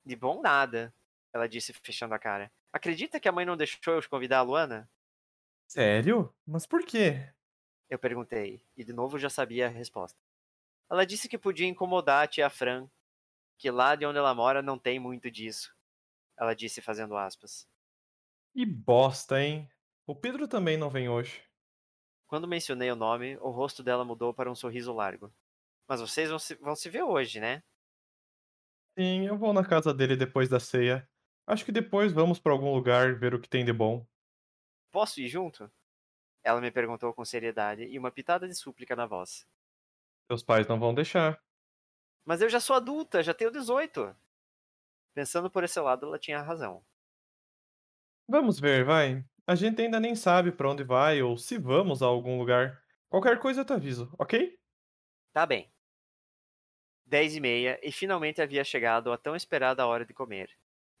De bom nada, ela disse fechando a cara. Acredita que a mãe não deixou eu convidar a Luana? Sério? Mas por quê? Eu perguntei, e de novo já sabia a resposta. Ela disse que podia incomodar a tia Fran, que lá de onde ela mora não tem muito disso. Ela disse fazendo aspas. Que bosta, hein? O Pedro também não vem hoje. Quando mencionei o nome, o rosto dela mudou para um sorriso largo. Mas vocês vão se, vão se ver hoje, né? Sim, eu vou na casa dele depois da ceia. Acho que depois vamos para algum lugar ver o que tem de bom. Posso ir junto? Ela me perguntou com seriedade e uma pitada de súplica na voz. Seus pais não vão deixar. Mas eu já sou adulta, já tenho 18. Pensando por esse lado, ela tinha razão. Vamos ver, vai. A gente ainda nem sabe para onde vai ou se vamos a algum lugar. Qualquer coisa eu te aviso, ok? Tá bem. Dez e meia, e finalmente havia chegado a tão esperada hora de comer.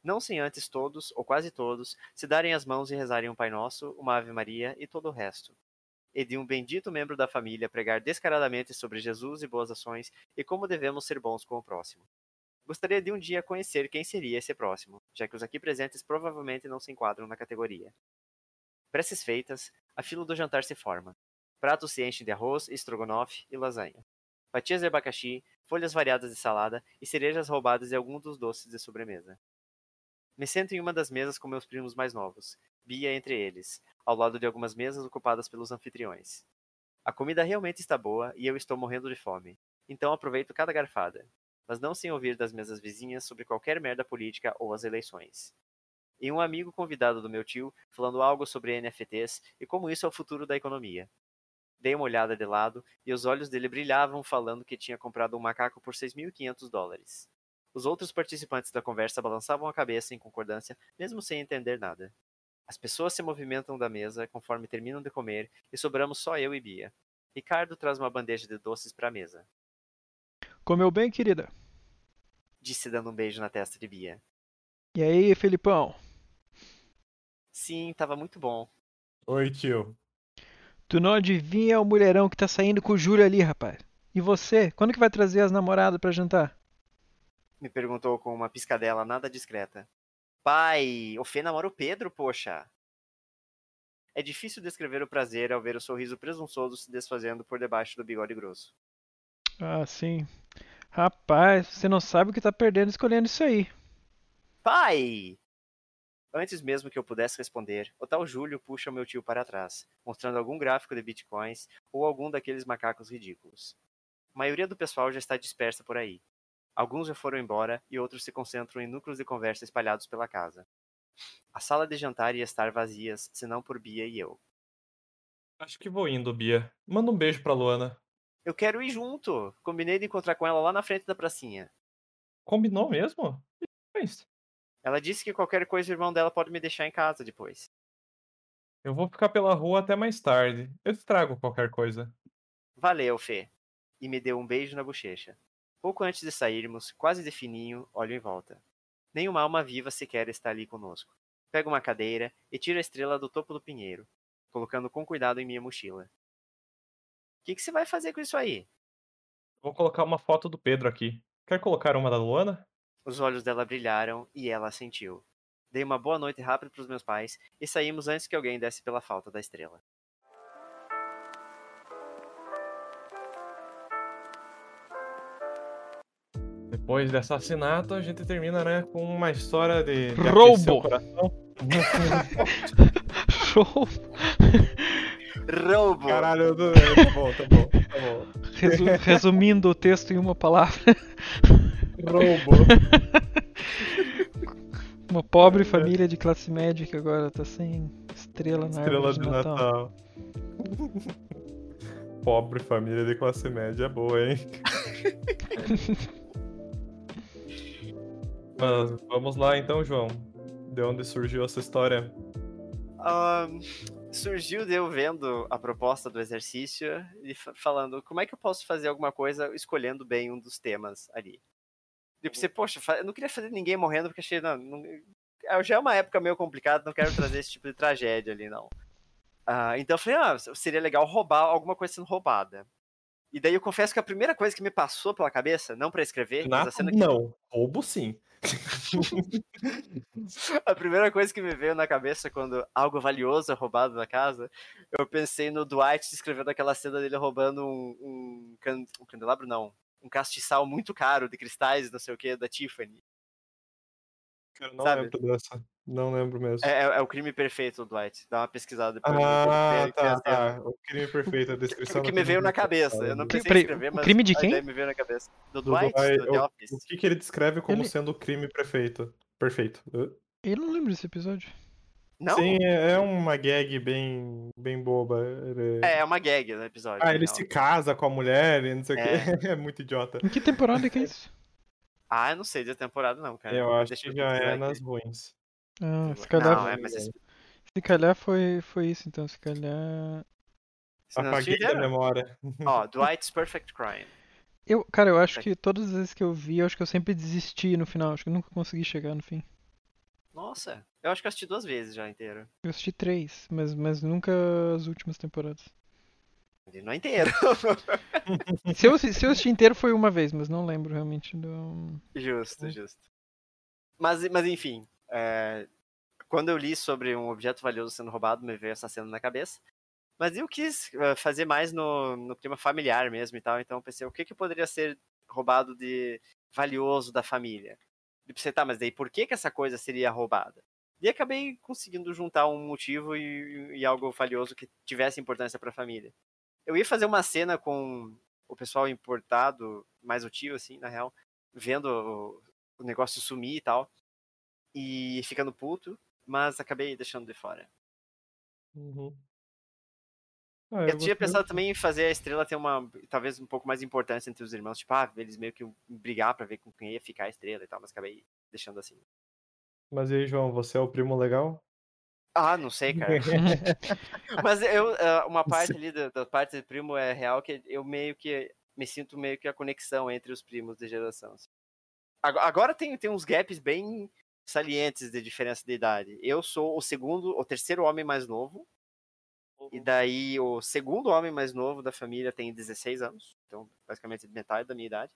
Não sem antes todos, ou quase todos, se darem as mãos e rezarem um Pai Nosso, uma Ave Maria e todo o resto. E de um bendito membro da família pregar descaradamente sobre Jesus e boas ações e como devemos ser bons com o próximo. Gostaria de um dia conhecer quem seria esse próximo, já que os aqui presentes provavelmente não se enquadram na categoria. Preces feitas, a fila do jantar se forma. Pratos se enchem de arroz, estrogonofe e lasanha. Fatias de abacaxi, folhas variadas de salada e cerejas roubadas de algum dos doces de sobremesa. Me sento em uma das mesas com meus primos mais novos, Bia entre eles, ao lado de algumas mesas ocupadas pelos anfitriões. A comida realmente está boa e eu estou morrendo de fome, então aproveito cada garfada, mas não sem ouvir das mesas vizinhas sobre qualquer merda política ou as eleições. E um amigo convidado do meu tio falando algo sobre NFTs e como isso é o futuro da economia. Dei uma olhada de lado e os olhos dele brilhavam falando que tinha comprado um macaco por 6.500 dólares. Os outros participantes da conversa balançavam a cabeça em concordância, mesmo sem entender nada. As pessoas se movimentam da mesa conforme terminam de comer e sobramos só eu e Bia. Ricardo traz uma bandeja de doces para a mesa. Comeu bem, querida? Disse dando um beijo na testa de Bia. E aí, Felipão? Sim, tava muito bom. Oi, tio. Tu não adivinha o mulherão que tá saindo com o Júlio ali, rapaz. E você? Quando que vai trazer as namoradas para jantar? Me perguntou com uma piscadela nada discreta. Pai, o Fê namora o Pedro, poxa. É difícil descrever o prazer ao ver o sorriso presunçoso se desfazendo por debaixo do bigode grosso. Ah, sim. Rapaz, você não sabe o que tá perdendo escolhendo isso aí. Pai! Antes mesmo que eu pudesse responder, o tal Júlio puxa o meu tio para trás, mostrando algum gráfico de bitcoins ou algum daqueles macacos ridículos. A maioria do pessoal já está dispersa por aí. Alguns já foram embora e outros se concentram em núcleos de conversa espalhados pela casa. A sala de jantar ia estar vazias, se não por Bia e eu. Acho que vou indo, Bia. Manda um beijo pra Luana. Eu quero ir junto. Combinei de encontrar com ela lá na frente da pracinha. Combinou mesmo? Que isso? Ela disse que qualquer coisa o irmão dela pode me deixar em casa depois. Eu vou ficar pela rua até mais tarde. Eu te trago qualquer coisa. Valeu, Fê. E me deu um beijo na bochecha. Pouco antes de sairmos, quase de fininho, olho em volta. Nenhuma alma viva sequer está ali conosco. Pego uma cadeira e tiro a estrela do topo do pinheiro, colocando com cuidado em minha mochila. que, que você vai fazer com isso aí? Vou colocar uma foto do Pedro aqui. Quer colocar uma da Luana? Os olhos dela brilharam e ela sentiu. Dei uma boa noite rápida para os meus pais e saímos antes que alguém desse pela falta da estrela. Depois desse assassinato, a gente termina, né, com uma história de, de Roubo. aquecer o coração. Show! Roubo! Caralho, é, tá bom, tá bom, tá bom. Resu- resumindo o texto em uma palavra. Uma pobre família de classe média que agora tá sem estrela na Estrela de de Natal. Natal. Pobre família de classe média é boa, hein? Mas vamos lá então, João. De onde surgiu essa história? Surgiu de eu vendo a proposta do exercício e fa- falando como é que eu posso fazer alguma coisa escolhendo bem um dos temas ali. Eu pensei, poxa, eu não queria fazer ninguém morrendo porque achei, não, não- é, já é uma época meio complicada, não quero trazer esse tipo de tragédia ali, não. Ah, então eu falei, ah, seria legal roubar alguma coisa sendo roubada. E daí eu confesso que a primeira coisa que me passou pela cabeça, não pra escrever, mas a que não. Roubo sim. A primeira coisa que me veio na cabeça quando algo valioso é roubado na casa, eu pensei no Dwight escrevendo aquela cena dele roubando um, um, can- um candelabro, não. Um castiçal muito caro de cristais, não sei o que, da Tiffany. Cara, não Sabe? lembro dessa. Não lembro mesmo. É, é- é o crime perfeito do Dwight. Dá uma pesquisada depois. ah, que é tá, tá. O crime perfeito, a descrição O que me veio na cabeça. Eu não pensei em escrever, o mas crime de quem? me veio na cabeça. Do Do Dwight, Dwight, do The o- Office. O que, que ele descreve como Ele- sendo o crime perfeito? Perfeito. Eu não lembro desse episódio. Não? Sim, é é uma gag bem, bem boba. Ele- É, é uma gag no episódio. Ah, ele não. se casa com a mulher e não sei o que. É muito idiota. Em que temporada que é isso? Ah, eu não sei da temporada não, cara. Eu acho Deixa que já é aqui. nas ruins. Ah, se calhar, Não, é, mas esse- se calhar foi, foi isso então. Se calhar. se Apaguei da memória. Ó, Dwight's Perfect Crime. Eu, cara, eu acho que todas as vezes que eu vi, eu acho que eu sempre desisti no final. Acho que eu nunca consegui chegar no fim. Nossa, eu acho que eu assisti duas vezes já inteiro. Eu assisti três, mas, mas nunca as últimas temporadas. Não é inteiro. Se eu, se eu assisti inteiro foi uma vez, mas não lembro realmente do. justo, Hum. justo. Mas, mas enfim, é, quando eu li sobre um objeto valioso sendo roubado, me veio essa cena na cabeça. Mas eu quis eh, fazer mais no, no clima familiar mesmo e tal, então eu pensei, o que que poderia ser roubado de valioso da família? E pensei, tá, mas daí por que que essa coisa seria roubada? E acabei conseguindo juntar um motivo e, e algo valioso que tivesse importância para a família. Eu ia fazer uma cena com o pessoal importado, mais o tio, assim, na real, vendo o, o negócio sumir e tal, e ficando puto, mas acabei deixando de fora. Uhum. Ah, Eu, tinha gostei. pensado também em fazer a estrela ter uma, talvez um pouco mais importância entre os irmãos, tipo, ah, eles meio que brigar pra ver com quem ia ficar a estrela e tal, mas acabei deixando assim. Mas e aí, João, você é o primo legal? Ah, não sei, cara. Mas eu, eh, uma parte ali da, da parte do primo é real que eu meio que me sinto meio que a conexão entre os primos de geração. assim. Ago- Agora tem, tem uns gaps bem salientes de diferença de idade. Eu sou o segundo, o terceiro homem mais novo. E daí o segundo homem mais novo da família tem 16 anos. Então, basicamente metade da minha idade.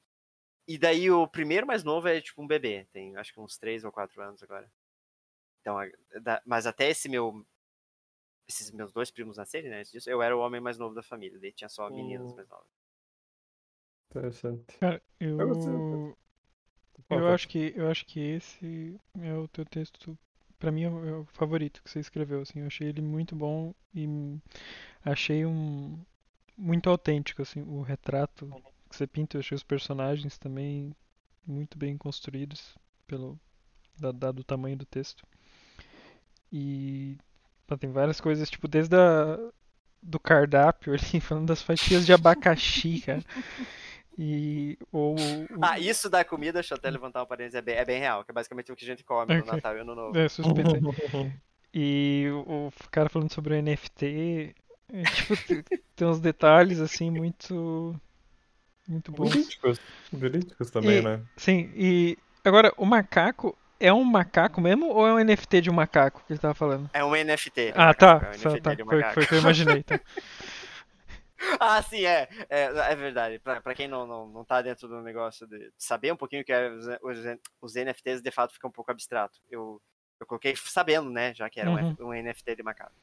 E daí o primeiro mais novo é tipo um bebê. Tem acho que uns 3 ou 4 anos agora. Então, mas até esse meu esses meus dois primos nascerem, né? antes disso, eu era o homem mais novo da família, daí tinha só meninas Hum. mais novas. Interessante. Cara, eu. Eu acho que eu acho que esse é o teu texto, pra mim é o, é o favorito que você escreveu, assim. Eu achei ele muito bom e achei um muito autêntico, assim, o retrato que você pinta. Eu achei os personagens também muito bem construídos pelo da- dado o tamanho do texto. E tem várias coisas, tipo, desde a, do cardápio ali, falando das fatias de abacaxi, cara. E ou o- Ah, isso da comida, deixa eu até levantar uma parênteses, é bem, é bem real, que é basicamente o que a gente come no Ok. Natal e no Novo. É, suspeitei. E o, o cara falando sobre o NFT, é, tipo, te- tem uns detalhes assim muito muito bons. Verídicos. Verídicos também, E- né? Sim, e agora o macaco é um macaco mesmo ou é um NFT de um macaco que ele tava falando? É um NFT. um Ah, macaco, tá, é um tá, NFT tá, foi, o que eu imaginei, tá. Ah, sim, é. É, é verdade. Pra, pra quem não, não, não tá dentro do negócio de saber um pouquinho o que é os, os, os NFTs, de fato fica um pouco abstrato. Eu, eu coloquei sabendo, né? Já que era um Uhum. F- um, NFT de macaco.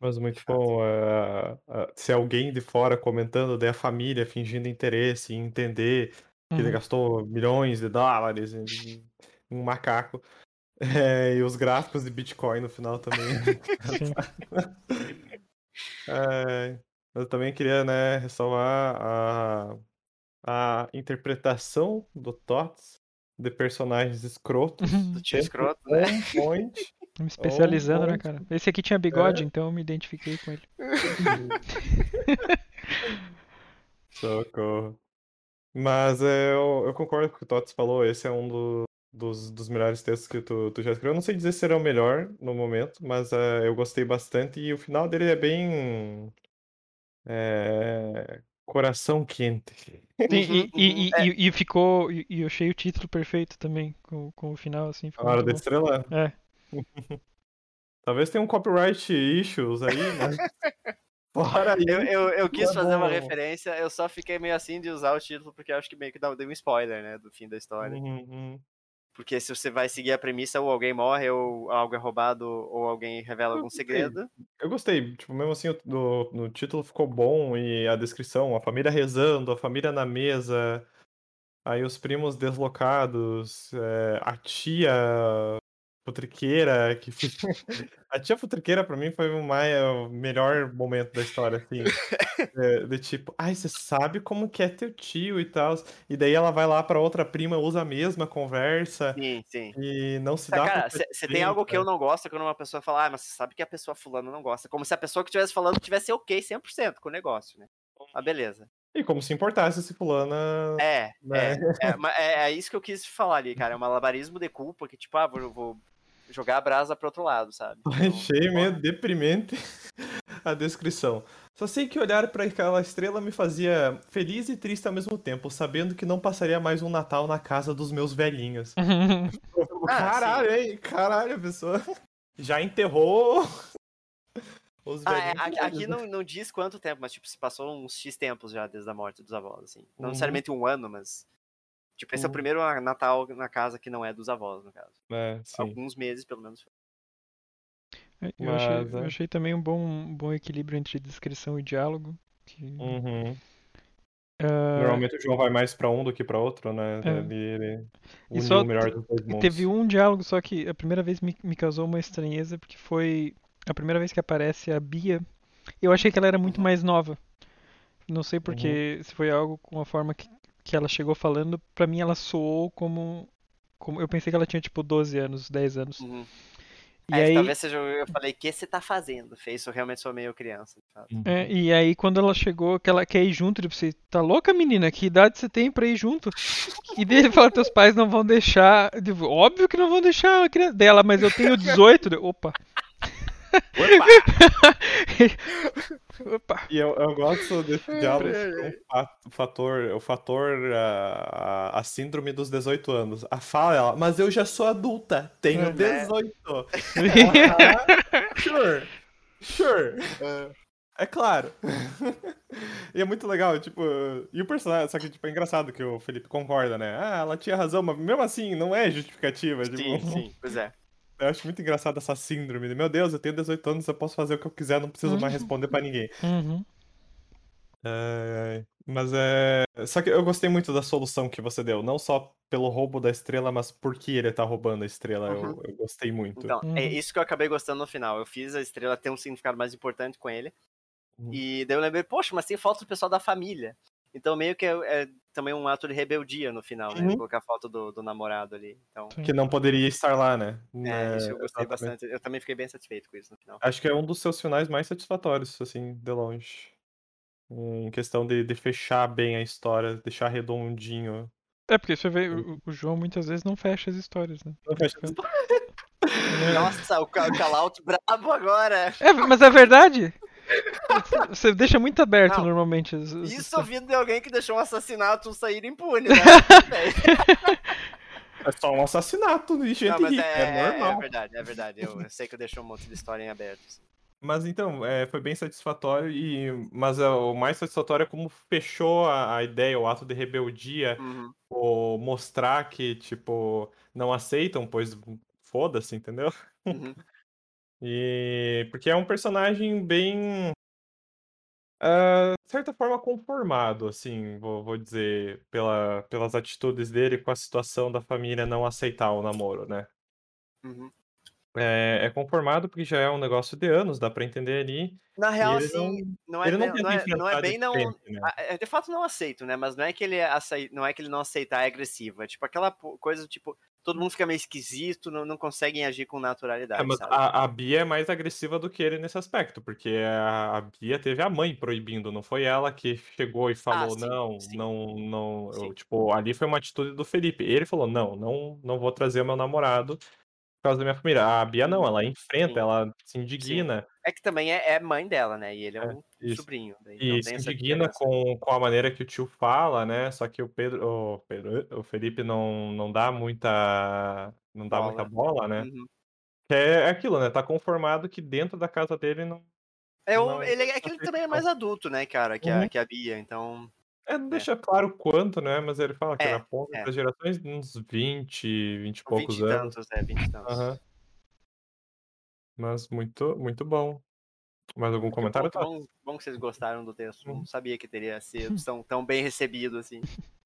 Mas muito bom. eh, eh, se alguém de fora comentando, daí a família fingindo interesse em entender que ele Uhum. gastou milhões de dólares em, em um macaco. Eh, e os gráficos de Bitcoin no final também. É, eu também queria, né, ressalvar a, a interpretação do Tots de personagens escrotos. Do tio escroto, né? point. Me especializando, né, cara? Esse aqui tinha bigode, então eu me identifiquei com ele. Socorro. Mas é, eu, eu concordo com o que o Tots falou, esse é um do- dos, dos melhores textos que tu, tu já escreveu. Eu não sei dizer se será o melhor no momento, mas é, eu gostei bastante e o final dele é bem. é, coração quente. Sim, e, e. É. e- e ficou. E e eu achei o título perfeito também, com, com o final, assim. A Hora da bom. Estrela? É. Talvez tenha um copyright issues aí, mas. Fora isso. Eu, eu, eu quis tá fazer uma referência, eu só fiquei meio assim de usar o título, porque eu acho que meio que dá- deu um spoiler, né? Do fim da história. Uhum, uhum. Porque se você vai seguir a premissa, ou alguém morre, ou algo é roubado, ou alguém revela algum segredo. Eu gostei, tipo, mesmo assim, do- no título ficou bom e a descrição, a família rezando, a família na mesa, aí os primos deslocados, é, a tia futriqueira, que a tia futriqueira pra mim foi o, mais, o melhor momento da história, assim, é, de tipo, ai, você sabe como que é teu tio e tal, e daí ela vai lá pra outra prima, usa a mesma conversa Sim, sim. e não se Tá, dá cara, você tem algo que eu não gosto quando uma pessoa fala, ah, mas você sabe que a pessoa fulana não gosta. Como se a pessoa que estivesse falando tivesse ok 100% com o negócio, né? Ah, beleza. E como se importasse se fulana, É, né? é, é, é, é isso que eu quis falar ali, cara. É um malabarismo de culpa que, tipo, ah, vou, vou jogar a brasa pro outro lado, sabe? Então, Achei meio deprimente a descrição. Só sei que olhar para aquela estrela me fazia feliz e triste ao mesmo tempo, sabendo que não passaria mais um Natal na casa dos meus velhinhos. Ah, caralho, hein? Caralho, a pessoa já enterrou os Ah, é, velhinhos. aqui, aqui não, não diz quanto tempo, mas tipo, se passou uns X tempos já desde a morte dos avós, assim. Não Uhum. necessariamente um ano, mas. Tipo, esse é o Uhum. primeiro Natal na casa que não é dos avós, no caso. É, sim. Alguns meses, pelo menos. Eu achei, Mas, eu é. achei também um bom, um bom equilíbrio entre descrição e diálogo. Que, Uhum. ah, Normalmente o João vai mais pra um do que pra outro, né? É. Ele, ele E só o melhor dos dois mundos. teve um diálogo, só que a primeira vez me, me causou uma estranheza, porque foi a primeira vez que aparece a Bia. Eu achei que ela era muito Uhum. mais nova. Não sei porque se foi algo com a forma que, que ela chegou falando, pra mim ela soou como, como. Eu pensei que ela tinha tipo 12 anos, 10 anos. Uhum. E É, aí, talvez seja. Eu falei, o que você tá fazendo? Fez, eu realmente sou meio criança. é, e aí quando ela chegou, que ela quer ir junto, tipo, você tá louca, menina? Que idade você tem pra ir junto? E daí ele fala, teus pais não vão deixar. Digo, Óbvio que não vão deixar a criança dela, mas eu tenho 18. Eu, Opa! Opa! E eu, eu gosto desse diálogo o fa- o fator, o fator, a, a, a síndrome dos 18 anos. A fala ela, mas eu já sou adulta, tenho É. 18. Ah, sure, sure, é claro. E é muito legal, tipo, e o personagem, só que tipo, é engraçado que o Felipe concorda, né? Ah, ela tinha razão, mas mesmo assim não é justificativa, tipo, Sim, sim, pois é. Eu acho muito engraçado essa síndrome de, meu Deus, eu tenho 18 anos, eu posso fazer o que eu quiser, não preciso mais responder pra ninguém. Uhum. Ai. Mas é. Só que eu gostei muito da solução que você deu. Não só pelo roubo da estrela, mas por que ele tá roubando a estrela. Eu, Uhum. eu gostei muito. Então, é Uhum. isso que eu acabei gostando no final. Eu fiz a estrela ter um significado mais importante com ele. Uhum. E daí eu lembrei, poxa, mas tem foto do pessoal da família. Então meio que é, é também um ato de rebeldia no final, né? Uhum. Colocar a foto do, do namorado ali. Então. Que não poderia estar lá, né? é, isso eu gostei exatamente. bastante. Eu também fiquei bem satisfeito com isso no final. Acho que é um dos seus finais mais satisfatórios, assim, de longe. Em questão de, de fechar bem a história, deixar redondinho. É, porque você vê, o, o João muitas vezes não fecha as histórias, né? Não fecha- Nossa, o ca- o call-out brabo agora! É, mas é verdade! Você deixa muito aberto Não, normalmente. Isso ouvindo de alguém que deixou um assassinato sair impune, né? É só um assassinato de gente Não, mas rica, é, é, é- é normal. verdade, é verdade. Eu, eu sei que eu deixei um monte de história em aberto. assim. Mas então, é, foi bem satisfatório, e, mas é, o mais satisfatório é como fechou a, a ideia, o ato de rebeldia, Uhum. ou mostrar que, tipo, não aceitam, pois foda-se, entendeu? Uhum. E porque é um personagem bem, ah, de certa forma conformado, assim, vou, vou dizer, pela, pelas atitudes dele com a situação da família não aceitar o namoro, né? Uhum. É, é conformado porque já é um negócio de anos, dá pra entender ali. Na real, ele assim, não, é, não bem- tenta não, é, não é de bem não. né? é, De fato, não aceito, né? Mas não é que ele acei... não é que ele não aceitar é agressivo. É tipo aquela coisa, tipo, todo mundo fica meio esquisito, não, não conseguem agir com naturalidade, É, mas sabe? a, a Bia é mais agressiva do que ele nesse aspecto, porque a, a Bia teve a mãe proibindo, não foi ela que chegou e falou, Ah, sim, não, sim. não, não, eu, tipo, ali foi uma atitude do Felipe. Ele falou, não, não, não vou trazer o meu namorado por causa da minha família. A Bia não, Uhum, ela enfrenta, sim. ela se indigna, É que também é, é mãe dela, né? E ele é É, um isso. sobrinho. daí e Então se indigna com, com a maneira que o tio fala, né? Só que o Pedro, o, Pedro, o Felipe não, não dá muita, não dá muita bola, né? Uhum. Que é aquilo, né? Tá conformado que dentro da casa dele não É, o, Não, ele, é não que ele também é mais adulto, né, cara, que, Uhum. a, que a Bia. Então, É, não deixa claro quanto, né? Mas ele fala que É, na ponta é. das gerações, uns 20, 20 e poucos 20 e anos. tantos, é, 20 e tantos. Aham. Mas muito, muito bom. Mais algum bom, comentário, que Thales? bom, bom que vocês gostaram do texto. Uhum. Não sabia que teria sido tão, tão bem recebido assim.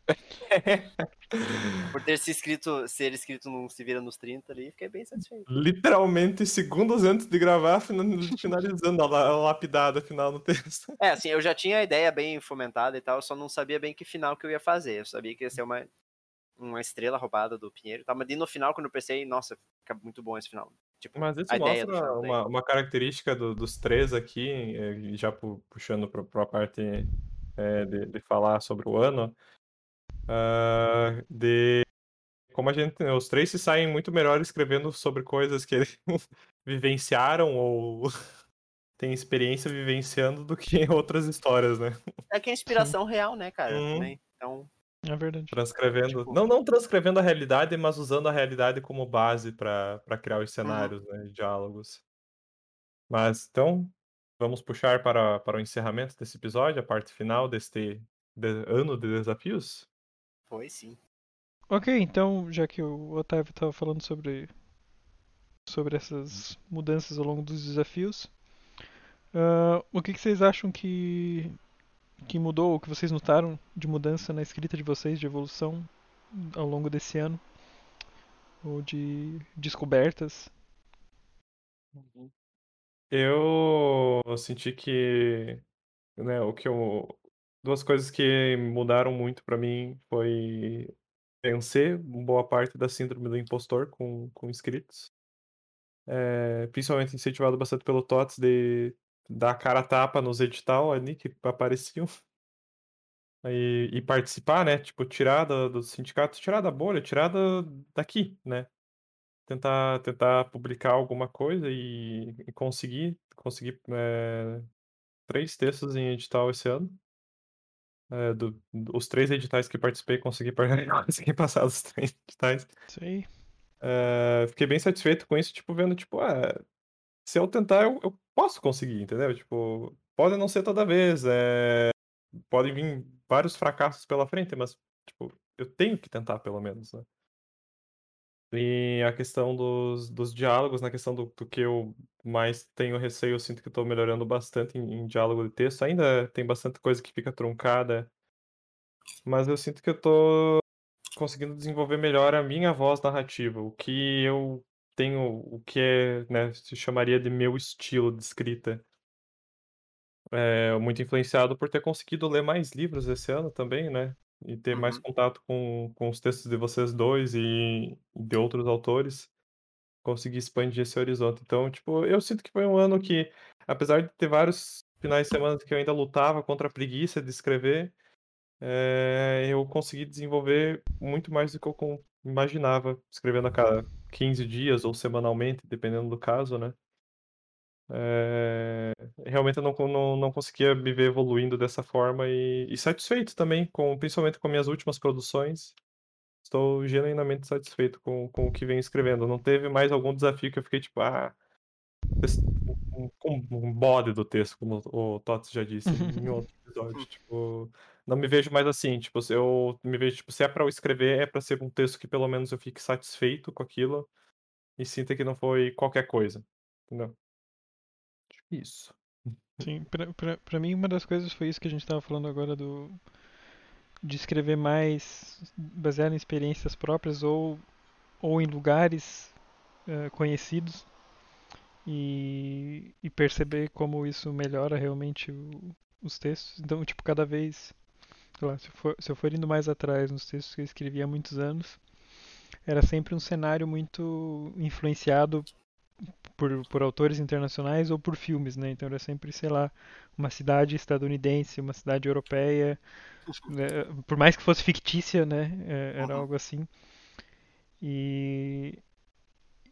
Por ter se escrito, ser escrito num Se Vira nos 30 ali, fiquei bem satisfeito. Literalmente segundos antes de gravar, fina- finalizando a la- a lapidada final no texto. É, assim, eu já tinha a ideia bem fomentada e tal, eu só não sabia bem que final que eu ia fazer. Eu sabia que ia ser uma, uma estrela roubada do Pinheiro e tal, mas no final, quando eu pensei, nossa, fica muito bom esse final. Tipo, Mas isso mostra uma, uma característica do- dos três aqui, eh, já pu- puxando para a parte eh, de, de falar sobre o ano, ah, de como a gente, os três se saem muito melhor escrevendo sobre coisas que eles vivenciaram ou têm experiência vivenciando do que outras histórias, né? É que é inspiração real, né, cara? Também. Então, É verdade. Transcrevendo, Tipo- não, não transcrevendo a realidade, mas usando a realidade como base para criar os cenários, né, e diálogos. Mas então, vamos puxar para, para o encerramento desse episódio, a parte final deste de- ano de desafios. foi sim. Ok, então, já que o Otávio estava falando sobre, sobre essas mudanças ao longo dos desafios, ah, o que, que vocês acham que, que mudou, o que vocês notaram de mudança na escrita de vocês, de evolução ao longo desse ano? Ou de descobertas? Eu senti que, né, o que eu, duas coisas que mudaram muito para mim foi vencer boa parte da síndrome do impostor com, com escritos. É, principalmente incentivado bastante pelo TOTS de dar cara a tapa nos edital ali que apareciam. E, e participar, né? Tipo, tirar do, do sindicato, tirar da bolha, tirar da- daqui, né? Tentar, tentar publicar alguma coisa e, e conseguir, conseguir é, três textos em edital esse ano. É, do- os três editais que participei, consegui, consegui passar os três editais. Aí. É, fiquei bem satisfeito com isso, tipo, vendo, tipo, ah, se eu tentar, eu, eu posso conseguir, entendeu? Tipo, pode não ser toda vez, é, podem vir vários fracassos pela frente, mas, tipo, eu tenho que tentar, pelo menos, né? E a questão dos, dos diálogos, na questão do, do que eu mais tenho receio, eu sinto que tô melhorando bastante em, em diálogo de texto. Ainda tem bastante coisa que fica truncada, mas eu sinto que eu tô conseguindo desenvolver melhor a minha voz narrativa, o que eu tenho, o que é, né, se chamaria de meu estilo de escrita. É, muito influenciado por ter conseguido ler mais livros esse ano também, né? E ter mais Uhum. contato com, com os textos de vocês dois e de outros autores. Conseguir expandir esse horizonte. Então, tipo, eu sinto que foi um ano que, apesar de ter vários finais de semana que eu ainda lutava contra a preguiça de escrever, é, eu consegui desenvolver muito mais do que eu imaginava, escrevendo a cada 15 dias ou semanalmente, dependendo do caso, né? É, realmente eu não, não, não conseguia me ver evoluindo dessa forma e, e satisfeito também, com, principalmente com minhas últimas produções. Estou genuinamente satisfeito com, com o que venho escrevendo. Não teve mais algum desafio que eu fiquei tipo, ah, um, um, um bode do texto, como o Tots já disse em outro episódio. tipo, não me vejo mais assim. Tipo, eu me vejo, tipo, se é pra eu escrever, é pra ser um texto que pelo menos eu fique satisfeito com aquilo e sinta que não foi qualquer coisa. Entendeu? Isso. Sim, pra, pra, pra mim uma das coisas foi isso que a gente tava falando agora do de escrever mais baseado em experiências próprias ou, ou em lugares uh, conhecidos e, e, perceber como isso melhora realmente o, os textos. Então, tipo, cada vez, lá, se, for, se eu for indo mais atrás nos textos que eu escrevi há muitos anos, era sempre um cenário muito influenciado por, por autores internacionais ou por filmes, né? Então era sempre, sei lá, uma cidade estadunidense, uma cidade europeia, né? por mais que fosse fictícia, né? É, era uhum. algo assim. E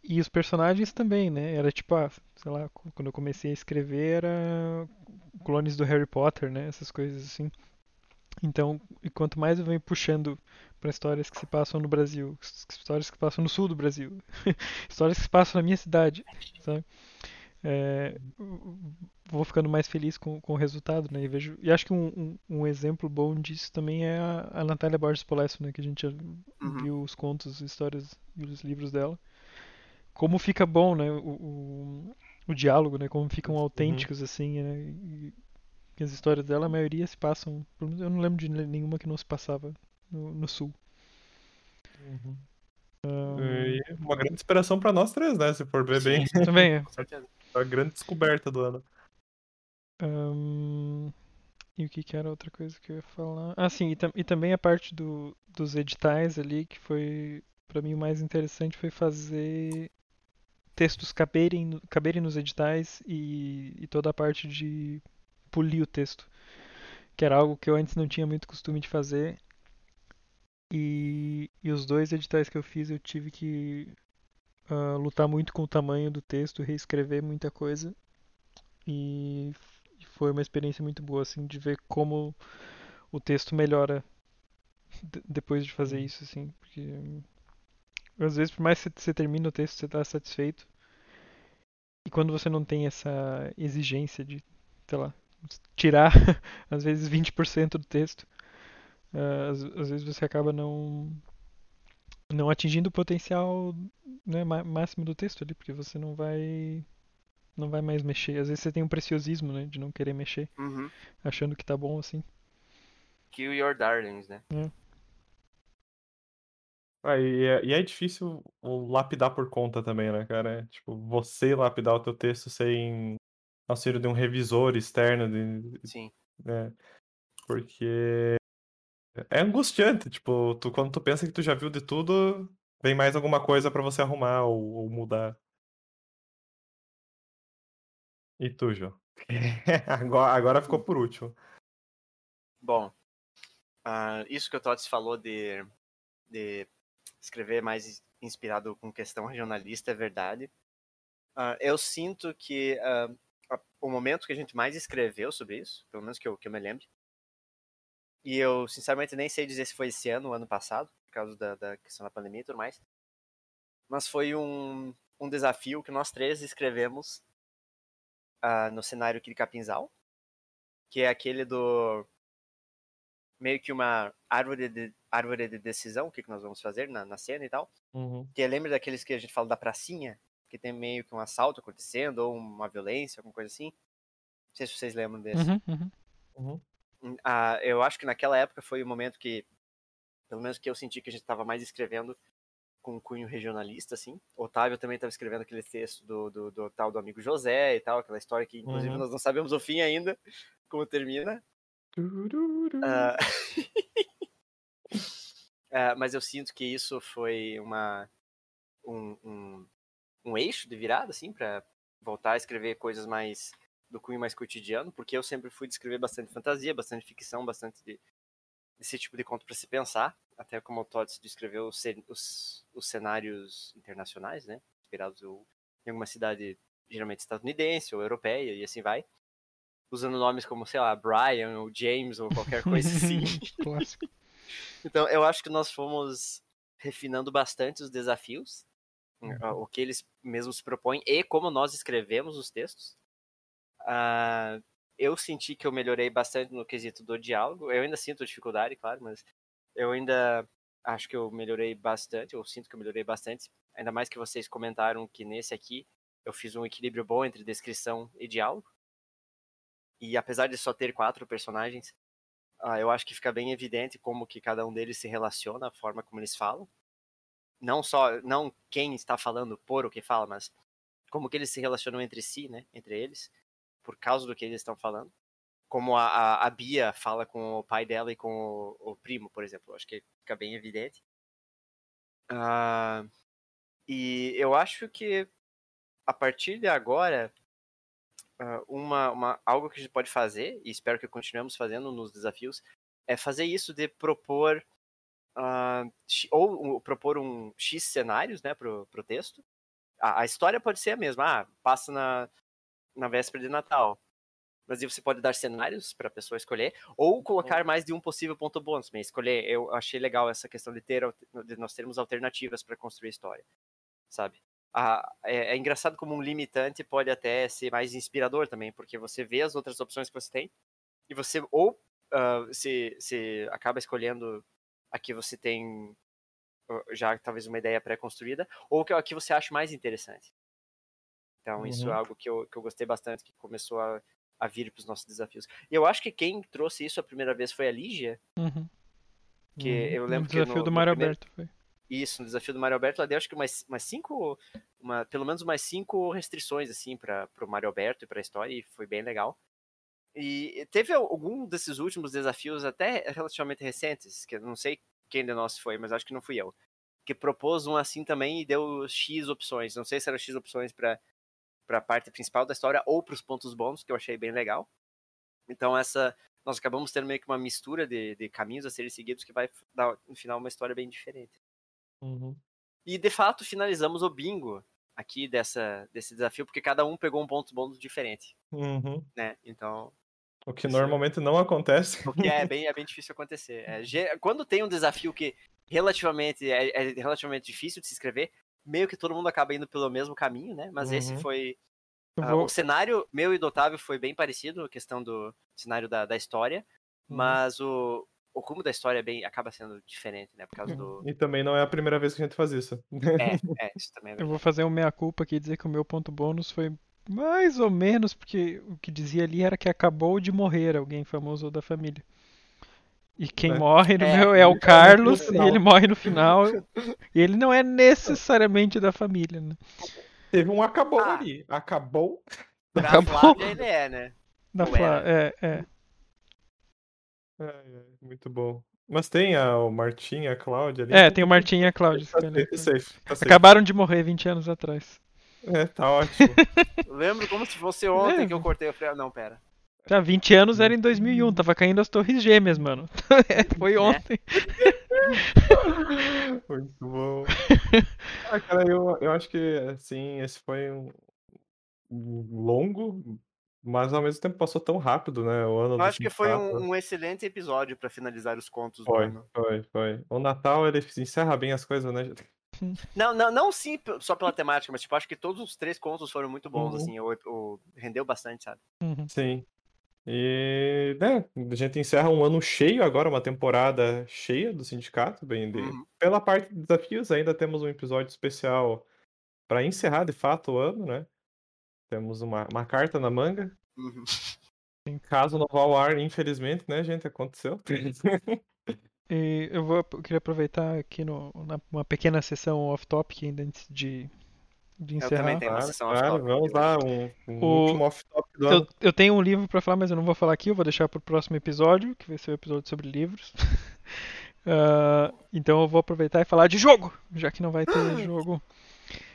e os personagens também, né? Era tipo, ah, sei lá, quando eu comecei a escrever era clones do Harry Potter, né? Essas coisas assim. Então, e quanto mais eu venho puxando para histórias que se passam no Brasil, histórias que se passam no sul do Brasil, histórias que se passam na minha cidade, sabe? É, vou ficando mais feliz com, com o resultado, né? E, vejo, e acho que um, um, um exemplo bom disso também é a, a Natália Borges Polesso, né? Que a gente uhum. viu os contos, histórias e os livros dela. Como fica bom, né? O, o, o diálogo, né? Como ficam uhum. autênticos, uhum. assim, né? E, as histórias dela, a maioria se passam. Eu não lembro de nenhuma que não se passava no, no sul. Uhum. Um... uma grande inspiração para nós três, né? Se for ver Sim, bem. Também é. a grande descoberta do ano. Um... E o que, que era outra coisa que eu ia falar? Ah, sim, e, tam e também a parte do, dos editais ali, que foi, para mim, o mais interessante foi fazer textos caberem, caberem nos editais e, e toda a parte de polir o texto, que era algo que eu antes não tinha muito costume de fazer. E, e os dois editais que eu fiz eu tive que uh, lutar muito com o tamanho do texto, reescrever muita coisa. E foi uma experiência muito boa, assim, de ver como o texto melhora depois de fazer isso, assim, porque às vezes por mais que você termine o texto, você está satisfeito. E quando você não tem essa exigência de, sei lá, tirar às vezes 20% do texto, uh, às, às, vezes você acaba não não atingindo o potencial né, máximo do texto ali, porque você não vai não vai mais mexer. Às vezes você tem um preciosismo, né, de não querer mexer, uhum. achando que tá bom assim. Kill your darlings, né? É. Ah, e, é, e é difícil lapidar por conta também, né, cara? É, tipo, você lapidar o teu texto sem auxílio de um revisor externo. De, Sim. Né? Porque é angustiante, tipo, tu, quando tu pensa que tu já viu de tudo, vem mais alguma coisa para você arrumar ou, ou, mudar. E tu, João? agora, agora ficou por último. Bom, uh, isso que o Tots falou de, de escrever mais inspirado com questão regionalista é verdade. Uh, eu sinto que uh, o momento que a gente mais escreveu sobre isso, pelo menos que eu, que eu me lembre, e eu sinceramente nem sei dizer se foi esse ano ou ano passado, por causa da, da questão da pandemia e tudo mais, mas foi um, um desafio que nós três escrevemos uh, no cenário aqui de Capinzal, que é aquele do meio que uma árvore de, árvore de decisão, o que, que nós vamos fazer na, na cena e tal. Uhum. Que lembra daqueles que a gente fala da pracinha, que tem meio que um assalto acontecendo, ou uma violência, alguma coisa assim. Não sei se vocês lembram desse. Uhum, uhum. Uhum. Hum, ah, eu acho que naquela época foi o momento que, pelo menos que eu senti que a gente estava mais escrevendo com um cunho regionalista, assim. Otávio também estava escrevendo aquele texto do, do, do, tal do amigo José e tal, aquela história que, inclusive, uhum. nós não sabemos o fim ainda, como termina. Uh... uh, mas eu sinto que isso foi uma um, um, um eixo de virada, assim, para voltar a escrever coisas mais do cunho mais cotidiano, porque eu sempre fui de escrever bastante fantasia, bastante ficção, bastante de, desse tipo de conto para se pensar, até como o Todd descreveu os, os, os cenários internacionais, né, inspirados em alguma cidade geralmente estadunidense ou europeia e assim vai usando nomes como, sei lá, Brian ou James ou qualquer coisa assim. então, eu acho que nós fomos refinando bastante os desafios o que eles mesmos propõem e como nós escrevemos os textos. Uh, eu senti que eu melhorei bastante no quesito do diálogo. Eu ainda sinto dificuldade, claro, mas eu ainda acho que eu melhorei bastante. Eu sinto que eu melhorei bastante. Ainda mais que vocês comentaram que nesse aqui eu fiz um equilíbrio bom entre descrição e diálogo. E apesar de só ter quatro personagens, uh, eu acho que fica bem evidente como que cada um deles se relaciona, a forma como eles falam. Não só, não quem está falando por o que fala, mas como que eles se relacionam entre si, né, entre eles, por causa do que eles estão falando. Como a, a, a Bia fala com o pai dela e com o, o primo, por exemplo. Acho que fica bem evidente. Uh, e eu acho que a partir de agora, uma, uma, algo que a gente pode fazer, e espero que continuemos fazendo nos desafios, é fazer isso de propor uh, ou propor um X cenários né, pro, texto. A, a, história pode ser a mesma, ah, passa na, na véspera de Natal. Mas aí você pode dar cenários para a pessoa escolher, ou colocar mais de um possível ponto bônus. Mas escolher, eu achei legal essa questão de ter de nós termos alternativas para construir a história, sabe? a, é, é, engraçado como um limitante pode até ser mais inspirador também, porque você vê as outras opções que você tem e você ou uh, se, se acaba escolhendo a que você tem já talvez uma ideia pré-construída, ou que a que você acha mais interessante. Então, uhum. isso é uhum. algo que eu, que eu gostei bastante, que começou a, a vir para os nossos desafios. E eu acho que quem trouxe isso a primeira vez foi a Lígia. Uhum. Que uhum. eu lembro o desafio que no, do Mário primeiro... Alberto foi. Isso, no desafio do Mario Alberto, ela deu acho que umas, umas cinco, uma, pelo menos umas cinco restrições, assim, para o Mario Alberto e para a história, e foi bem legal. E teve algum desses últimos desafios, até relativamente recentes, que eu não sei quem de nós foi, mas acho que não fui eu, que propôs um assim também e deu X opções. Não sei se era X opções para a parte principal da história ou para os pontos bônus, que eu achei bem legal. Então, essa nós acabamos tendo meio que uma mistura de, de caminhos a serem seguidos que vai dar, no final, uma história bem diferente. Uhum. E de fato finalizamos o bingo aqui dessa, desse desafio, porque cada um pegou um ponto bônus diferente. Uhum. Né? Então. O que normalmente não acontece. O que é bem, é bem difícil acontecer. É, quando tem um desafio que relativamente é, é, relativamente difícil de se escrever, meio que todo mundo acaba indo pelo mesmo caminho, né? Mas uhum. esse foi. Uh, vou... O cenário meu e do Otávio foi bem parecido, a questão do cenário da, da história. Uhum. Mas o, o rumo da história é bem, acaba sendo diferente, né? Por causa do. E também não é a primeira vez que a gente faz isso. É, é, isso também é Eu vou fazer um meia-culpa aqui e dizer que o meu ponto bônus foi mais ou menos, porque o que dizia ali era que acabou de morrer alguém famoso da família. E quem é. morre no é, meu é o Carlos, e ele morre no final. e ele não é necessariamente da família, né? Teve um acabou ah. ali. Acabou. Pra acabou. Flávia ele é, né? Da Flávia, é, é. muito bom. Mas tem a, o Martim e a Cláudia ali. É, tem o Martim e a Cláudia. Tá safe, tá Acabaram de morrer 20 anos atrás. É, tá ótimo. Lembro como se fosse ontem é. que eu cortei. Eu falei, ah, não, pera. Já 20 anos era em 2001, tava caindo as torres gêmeas, mano. Foi é. ontem. Muito bom. Ah, cara, eu, eu acho que, assim, esse foi um longo, mas ao mesmo tempo passou tão rápido, né? O ano Eu acho que foi um, um excelente episódio para finalizar os contos foi, do ano. Foi, foi. O Natal, ele encerra bem as coisas, né? Não, não, não sim só pela temática, mas tipo, acho que todos os três contos foram muito bons, uhum. assim, o, o, rendeu bastante, sabe? Uhum. Sim. E, né, a gente encerra um ano cheio agora, uma temporada cheia do sindicato, bem de... Uhum. Pela parte de desafios, ainda temos um episódio especial para encerrar de fato o ano, né? Temos uma, uma carta na manga. Uhum. Em caso não vá ao ar, infelizmente, né, gente? Aconteceu. e eu vou eu queria aproveitar aqui no, na, uma pequena sessão off-topic ainda antes de, de encerrar. Eu também tenho uma sessão claro, off-topic. Vamos lá, um, um o... último off-topic do ano. Eu, eu tenho um livro para falar, mas eu não vou falar aqui, eu vou deixar para o próximo episódio, que vai ser o um episódio sobre livros. uh, então eu vou aproveitar e falar de jogo, já que não vai ter jogo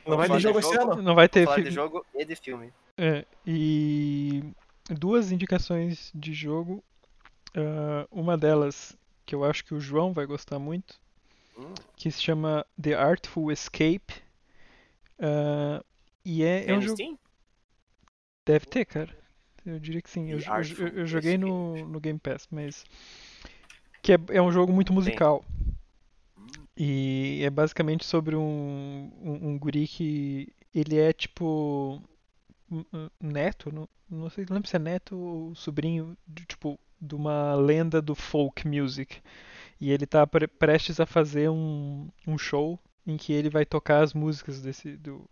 não vai ter jogo esse ano? Não vai ter filme. de jogo e de filme. É, e duas indicações de jogo. Uh, uma delas que eu acho que o João vai gostar muito, hum. que se chama The Artful Escape. Uh, e é, Tem é um jogo. Steam? Deve ter, cara. Eu diria que sim. Eu, eu, eu, joguei no, no Game Pass, mas. Que é, é um jogo muito musical. Tem. E é basicamente sobre um, um, um guri que ele é tipo neto, não, não sei, não lembro se é neto ou sobrinho, de, tipo, de uma lenda do folk music. E ele tá pre- prestes a fazer um, um show em que ele vai tocar as músicas desse do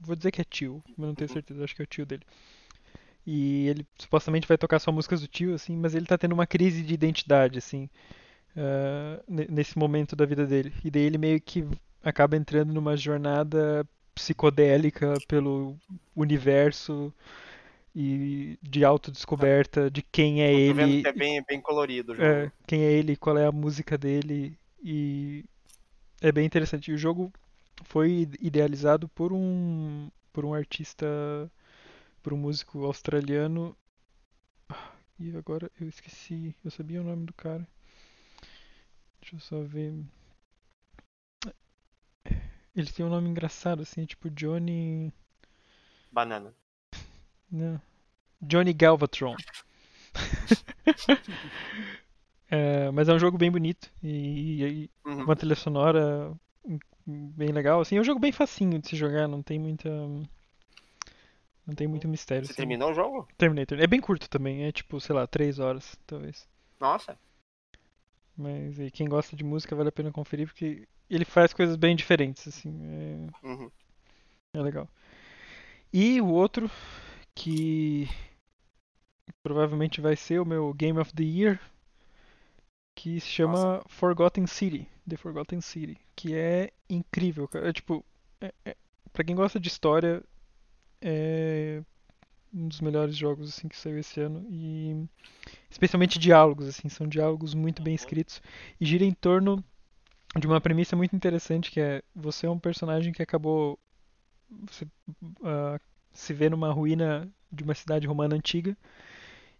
vou dizer que é tio, mas não tenho Uhum. certeza, acho que é o tio dele. E ele supostamente vai tocar só músicas do tio, assim, mas ele tá tendo uma crise de identidade, assim, ne- nesse momento da vida dele. E daí ele meio que acaba entrando numa jornada psicodélica pelo universo e de autodescoberta de quem é Tô vendo ele, que é bem, bem colorido é, quem é ele, qual é a música dele e é bem interessante. E o jogo foi idealizado por um por um artista, por um músico australiano. Ah, E agora eu esqueci, eu sabia o nome do cara. Deixa eu só ver. Ele tem um nome engraçado assim, tipo Johnny, Banana. Não, Johnny Galvatron. É, mas é um jogo bem bonito e, e Uhum. uma trilha sonora bem legal. Assim, é um jogo bem facinho de se jogar, não tem muita. Não tem muito mistério. Você assim. terminou o jogo? Terminator. É bem curto também, é tipo, sei lá, 3 horas, talvez. Nossa. Mas aí, quem gosta de música vale a pena conferir porque ele faz coisas bem diferentes, assim. É, Uhum. é legal. E o outro que provavelmente vai ser o meu Game of the Year, que se chama Forgotten City, The Forgotten City, que é incrível, cara. É tipo, é, é, para quem gosta de história, é um dos melhores jogos assim que saiu esse ano. E especialmente diálogos assim, são diálogos muito bem escritos e gira em torno de uma premissa muito interessante que é você é um personagem que acabou você ah, se vê numa ruína de uma cidade romana antiga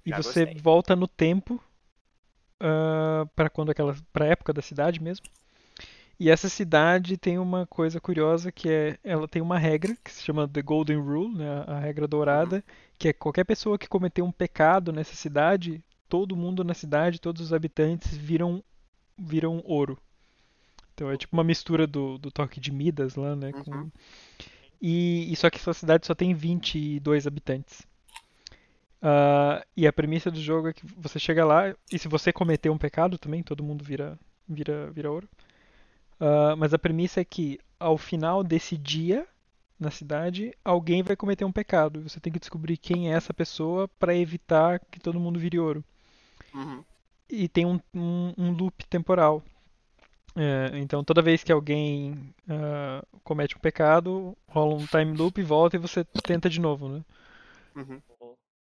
e Já você gostei. volta no tempo para quando aquela para época da cidade mesmo e essa cidade tem uma coisa curiosa que é ela tem uma regra que se chama The Golden Rule, né, a regra dourada, que é qualquer pessoa que cometeu um pecado nessa cidade, todo mundo na cidade, todos os habitantes viram viram ouro. Então é tipo uma mistura do, do toque de Midas lá, né? com- Uhum. E, e só que essa cidade só tem 22 habitantes. Ah, e a premissa do jogo é que você chega lá e se você cometer um pecado também, todo mundo vira vira vira ouro. Ah, mas a premissa é que ao final desse dia na cidade, alguém vai cometer um pecado. E você tem que descobrir quem é essa pessoa para evitar que todo mundo vire ouro. Uhum. E tem um, um, um loop temporal. É, então toda vez que alguém ah, comete um pecado, rola um time loop e volta e você tenta de novo, né? Uhum.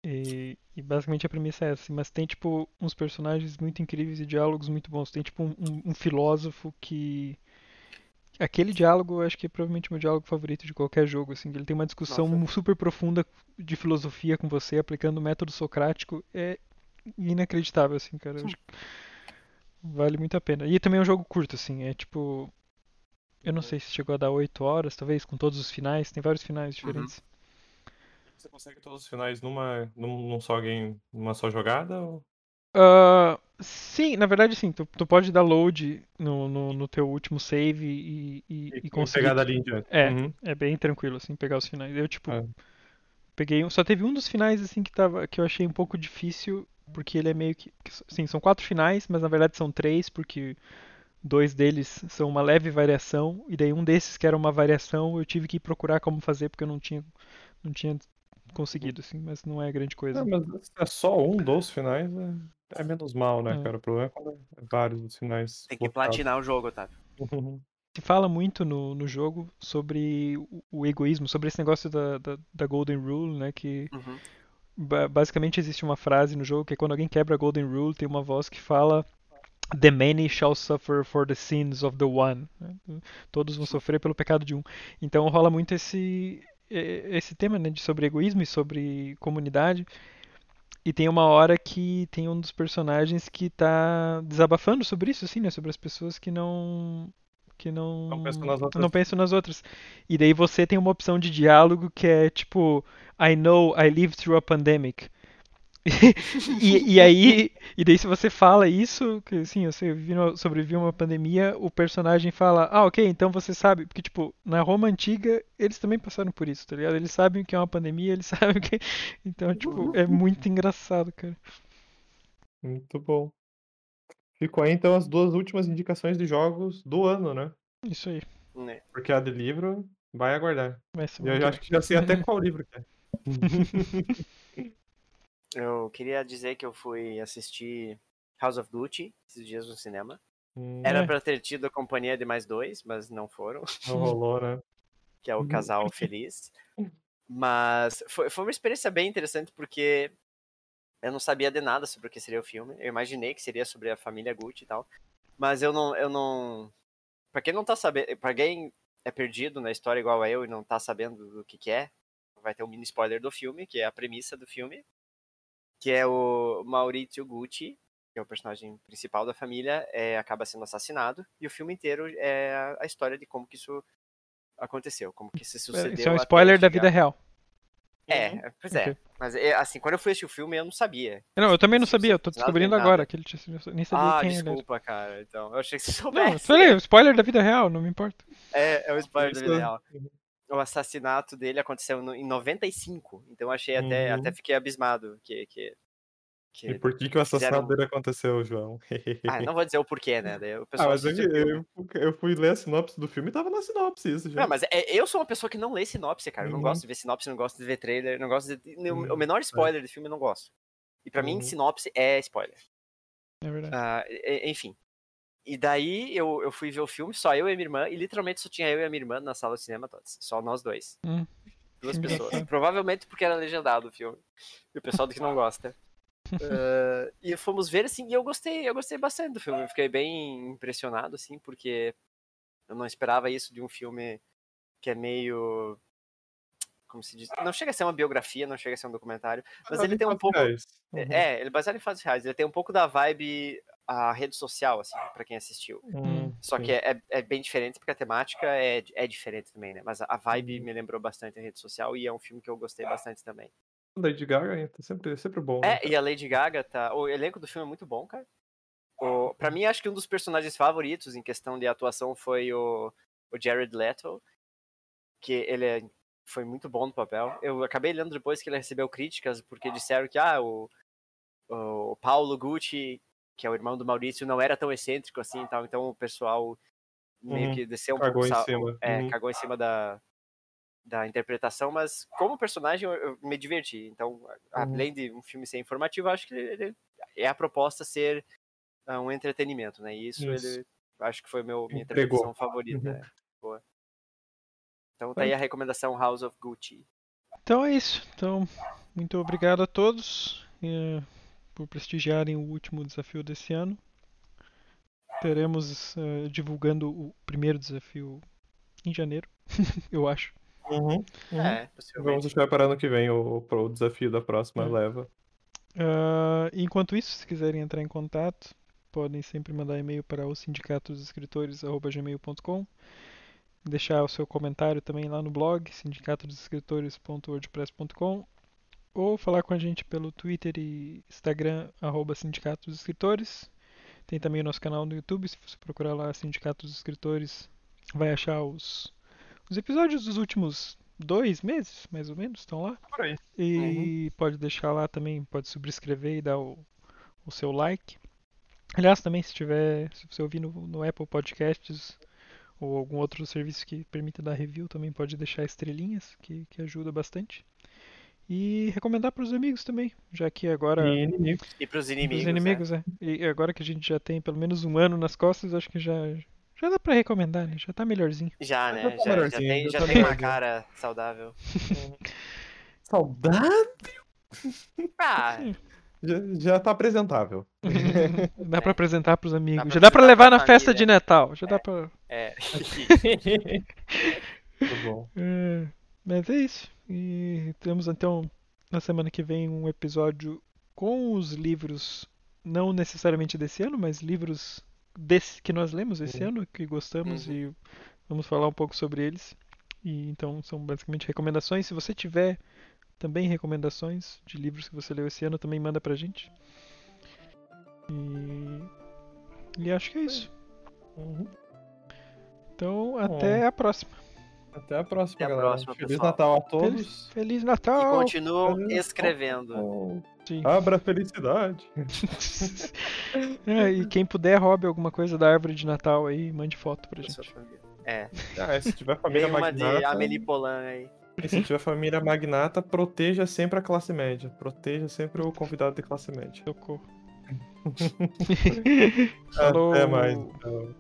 E, e basicamente a premissa é essa. Mas tem tipo uns personagens muito incríveis e diálogos muito bons. Tem tipo um, um- um filósofo que aquele diálogo eu acho que é provavelmente o meu diálogo favorito de qualquer jogo. Assim, ele tem uma discussão Nossa. super profunda de filosofia com você aplicando o método socrático. É inacreditável assim, cara. Eu acho Vale muito a pena. E também é um jogo curto, assim, é tipo. Eu não sei se chegou a dar 8 horas, talvez, com todos os finais. Tem vários finais diferentes. Você consegue todos os finais numa, num, só game, numa só jogada? Ou... Ah, sim, na verdade, sim. Tu, tu pode dar load no, no, no teu último save e, e, e E, conseguir. pegar dali em diante? É. Uhum. É bem tranquilo, assim, pegar os finais. Eu, tipo, É. peguei um. Só teve um dos finais, assim, que, tava, que eu achei um pouco difícil, porque ele é meio que. Sim, são quatro finais, mas na verdade são três, porque dois deles são uma leve variação, e daí um desses que era uma variação, eu tive que procurar como fazer, porque eu não tinha, não tinha conseguido, assim, mas não é grande coisa. Não, mas se é só um dos finais, é, é menos mal, né, É. cara? O problema é quando é vários dos finais. Tem que platinar o jogo, Otávio. Uhum. se fala muito no, no jogo sobre o, o egoísmo, sobre esse negócio da, da, da Golden Rule, né? Que Uhum. Ba- basicamente existe uma frase no jogo que é quando alguém quebra a Golden Rule, tem uma voz que fala The many shall suffer for the sins of the one. Todos vão sofrer pelo pecado de um. Então rola muito esse esse tema, né, de sobre egoísmo e sobre comunidade. E tem uma hora que tem um dos personagens que tá desabafando sobre isso, assim, né? Sobre as pessoas que não. Que não. Não pensam nas outras. não pensam nas outras. E daí você tem uma opção de diálogo que é tipo: I know I lived through a pandemic. e, e aí, e daí se você fala isso, que assim, você sobreviveu a uma pandemia, o personagem fala, ah, ok, então você sabe, porque tipo, na Roma antiga, eles também passaram por isso, tá ligado? Eles sabem o que é uma pandemia, eles sabem o que. Então, tipo, é muito engraçado, cara. Muito bom. Ficou aí então as duas últimas indicações de jogos do ano, né? Isso aí. Né? Porque a de livro vai aguardar. Vai ser E eu já acho que já sei até qual livro que é. Eu queria dizer que eu fui assistir House of Gucci esses dias no cinema. Hum, Era É. pra ter tido a companhia de mais dois, mas não foram, Não rolou, né? que é o casal feliz. Mas foi, foi uma experiência bem interessante porque eu não sabia de nada sobre o que seria o filme. Eu imaginei que seria sobre a família Gucci e tal, mas eu não eu não Pra quem não tá sabendo, pra quem é perdido na história igual a eu e não tá sabendo do que que é, vai ter um mini spoiler do filme, que é a premissa do filme, que é o Maurizio Gucci, que é o personagem principal da família, é, acaba sendo assassinado, e o filme inteiro é a- a história de como que isso aconteceu, como que se sucedeu. Isso é um spoiler da vida real. É, pois é. Ok. Mas é, assim, quando eu fui assistir o filme, eu não sabia. Não, eu também não sabia, eu tô descobrindo agora que ele tinha, nem sabia Ah, quem era. desculpa, cara. Então, eu achei que você Não, soubesse. eu falei, spoiler da vida real, não me importa. É, é o spoiler da vida real. O assassinato dele aconteceu no- em 95, então eu achei até, Uhum. até fiquei abismado que, que, que- E por que, que o assassinato dele aconteceu, João? Ah, não vou dizer o porquê, né? Daí o Ah, pessoal mas eu, assiste o filme. eu, eu fui ler a sinopse do filme e tava na sinopse isso já. Não, mas é- eu sou uma pessoa que não lê sinopse, cara. Eu não Uhum. gosto de ver sinopse, não gosto de ver trailer, não gosto de. O Uhum, menor spoiler de filme eu não gosto. E pra mim, Uhum. sinopse é spoiler. É verdade. Ah, enfim. E daí eu, eu fui ver o filme, só eu e a minha irmã, e literalmente só tinha eu e a minha irmã na sala de cinema todos. Só nós dois. Hum. Duas pessoas. engraçado. Provavelmente porque era legendado o filme. E o pessoal do que não gosta. Ah, e fomos ver, assim, e eu gostei, eu gostei bastante do filme. Eu fiquei bem impressionado, assim, porque eu não esperava isso de um filme que é meio. Como se diz? Não chega a ser uma biografia, não chega a ser um documentário. Mas Ah, ele tem um pouco. Uhum. É, ele é baseado em fatos reais. Ele tem um pouco da vibe a rede social, assim, pra quem assistiu. Hum, Só sim. que é, é bem diferente porque a temática é, é diferente também, né? Mas a, a vibe Uhum. me lembrou bastante a rede social e é um filme que eu gostei bastante também. Lady Gaga é sempre, sempre bom. né? É, e a Lady Gaga tá. O elenco do filme é muito bom, cara. O, pra mim, acho que um dos personagens favoritos em questão de atuação foi o, o Jared Leto. Que ele é- foi muito bom no papel. Eu acabei lendo depois que ele recebeu críticas, porque disseram que ah, o, o Paulo Gucci, que é o irmão do Maurício, não era tão excêntrico assim e tal. Então o pessoal meio Uhum. que desceu um Cagou pouco. em cima. É, Uhum. cagou em cima da, da interpretação, mas como personagem eu, me diverti. Então, Uhum. além de um filme ser informativo, acho que ele, é a proposta ser ah, um entretenimento, né? E isso, Isso. ele acho que foi meu, minha Entregou. interpretação favorita. Uhum. né? Boa. Então tá aí a recomendação House of Gucci. Então é isso. Então, muito obrigado a todos eh, por prestigiarem o último desafio desse ano. Teremos eh, divulgando o primeiro desafio em janeiro, eu acho. Uhum, uhum. É, Vamos deixar para ano que vem o, o desafio da próxima É. leva. Ah, enquanto isso, se quiserem entrar em contato, podem sempre mandar e-mail para o sindicatosescritores.gmail.com deixar o seu comentário também lá no blog sindicatodesescritores.wordpress.com ou falar com a gente pelo Twitter e Instagram arroba Sindicato dos Escritores. Tem também o nosso canal no YouTube, se você procurar lá Sindicato dos Escritores, vai achar os, os episódios dos últimos dois meses, mais ou menos, estão lá. Por aí. E pode deixar lá também, pode subscrever e dar o, o seu like. Aliás, também se tiver, se você ouvir no, no Apple Podcasts ou algum outro serviço que permita dar review, também pode deixar estrelinhas, que, que ajuda bastante. E recomendar para os amigos também, já que agora E inimigo. E pros os inimigos. inimigos, é. E agora que a gente já tem pelo menos um ano nas costas, acho que já já dá para recomendar, né? Já tá melhorzinho. Né? Já, Já né? tá Já, já melhorzinho, tem, já já tá tem uma cara saudável. Saudade! Ah, Já, já tá apresentável. dá para apresentar para os amigos. pra já dá para apresentar levar pra na festa família. de Natal. Já dá para é. Muito bom. É, mas é isso. E temos então na semana que vem um episódio com os livros, não necessariamente desse ano, mas livros desse que nós lemos esse Uhum. ano, que gostamos Uhum. e vamos falar um pouco sobre eles. E então são basicamente recomendações. Se você tiver Também recomendações de livros que você leu esse ano também manda pra gente. E, e acho que é isso. Uhum. Então, até a próxima. Até a próxima, Até a galera. próxima, Feliz pessoal. Natal a Feliz, todos. Feliz E Natal! continuam Feliz- escrevendo. Oh, Sim. Abra a felicidade. É, e quem puder, roube alguma coisa da árvore de Natal aí, mande foto pra gente. É, Ah, se tiver família tem uma de magnata. Amelie Polan aí. E se tiver família magnata, proteja sempre a classe média. Proteja sempre o convidado de classe média. Socorro. Falou. Até mais. então.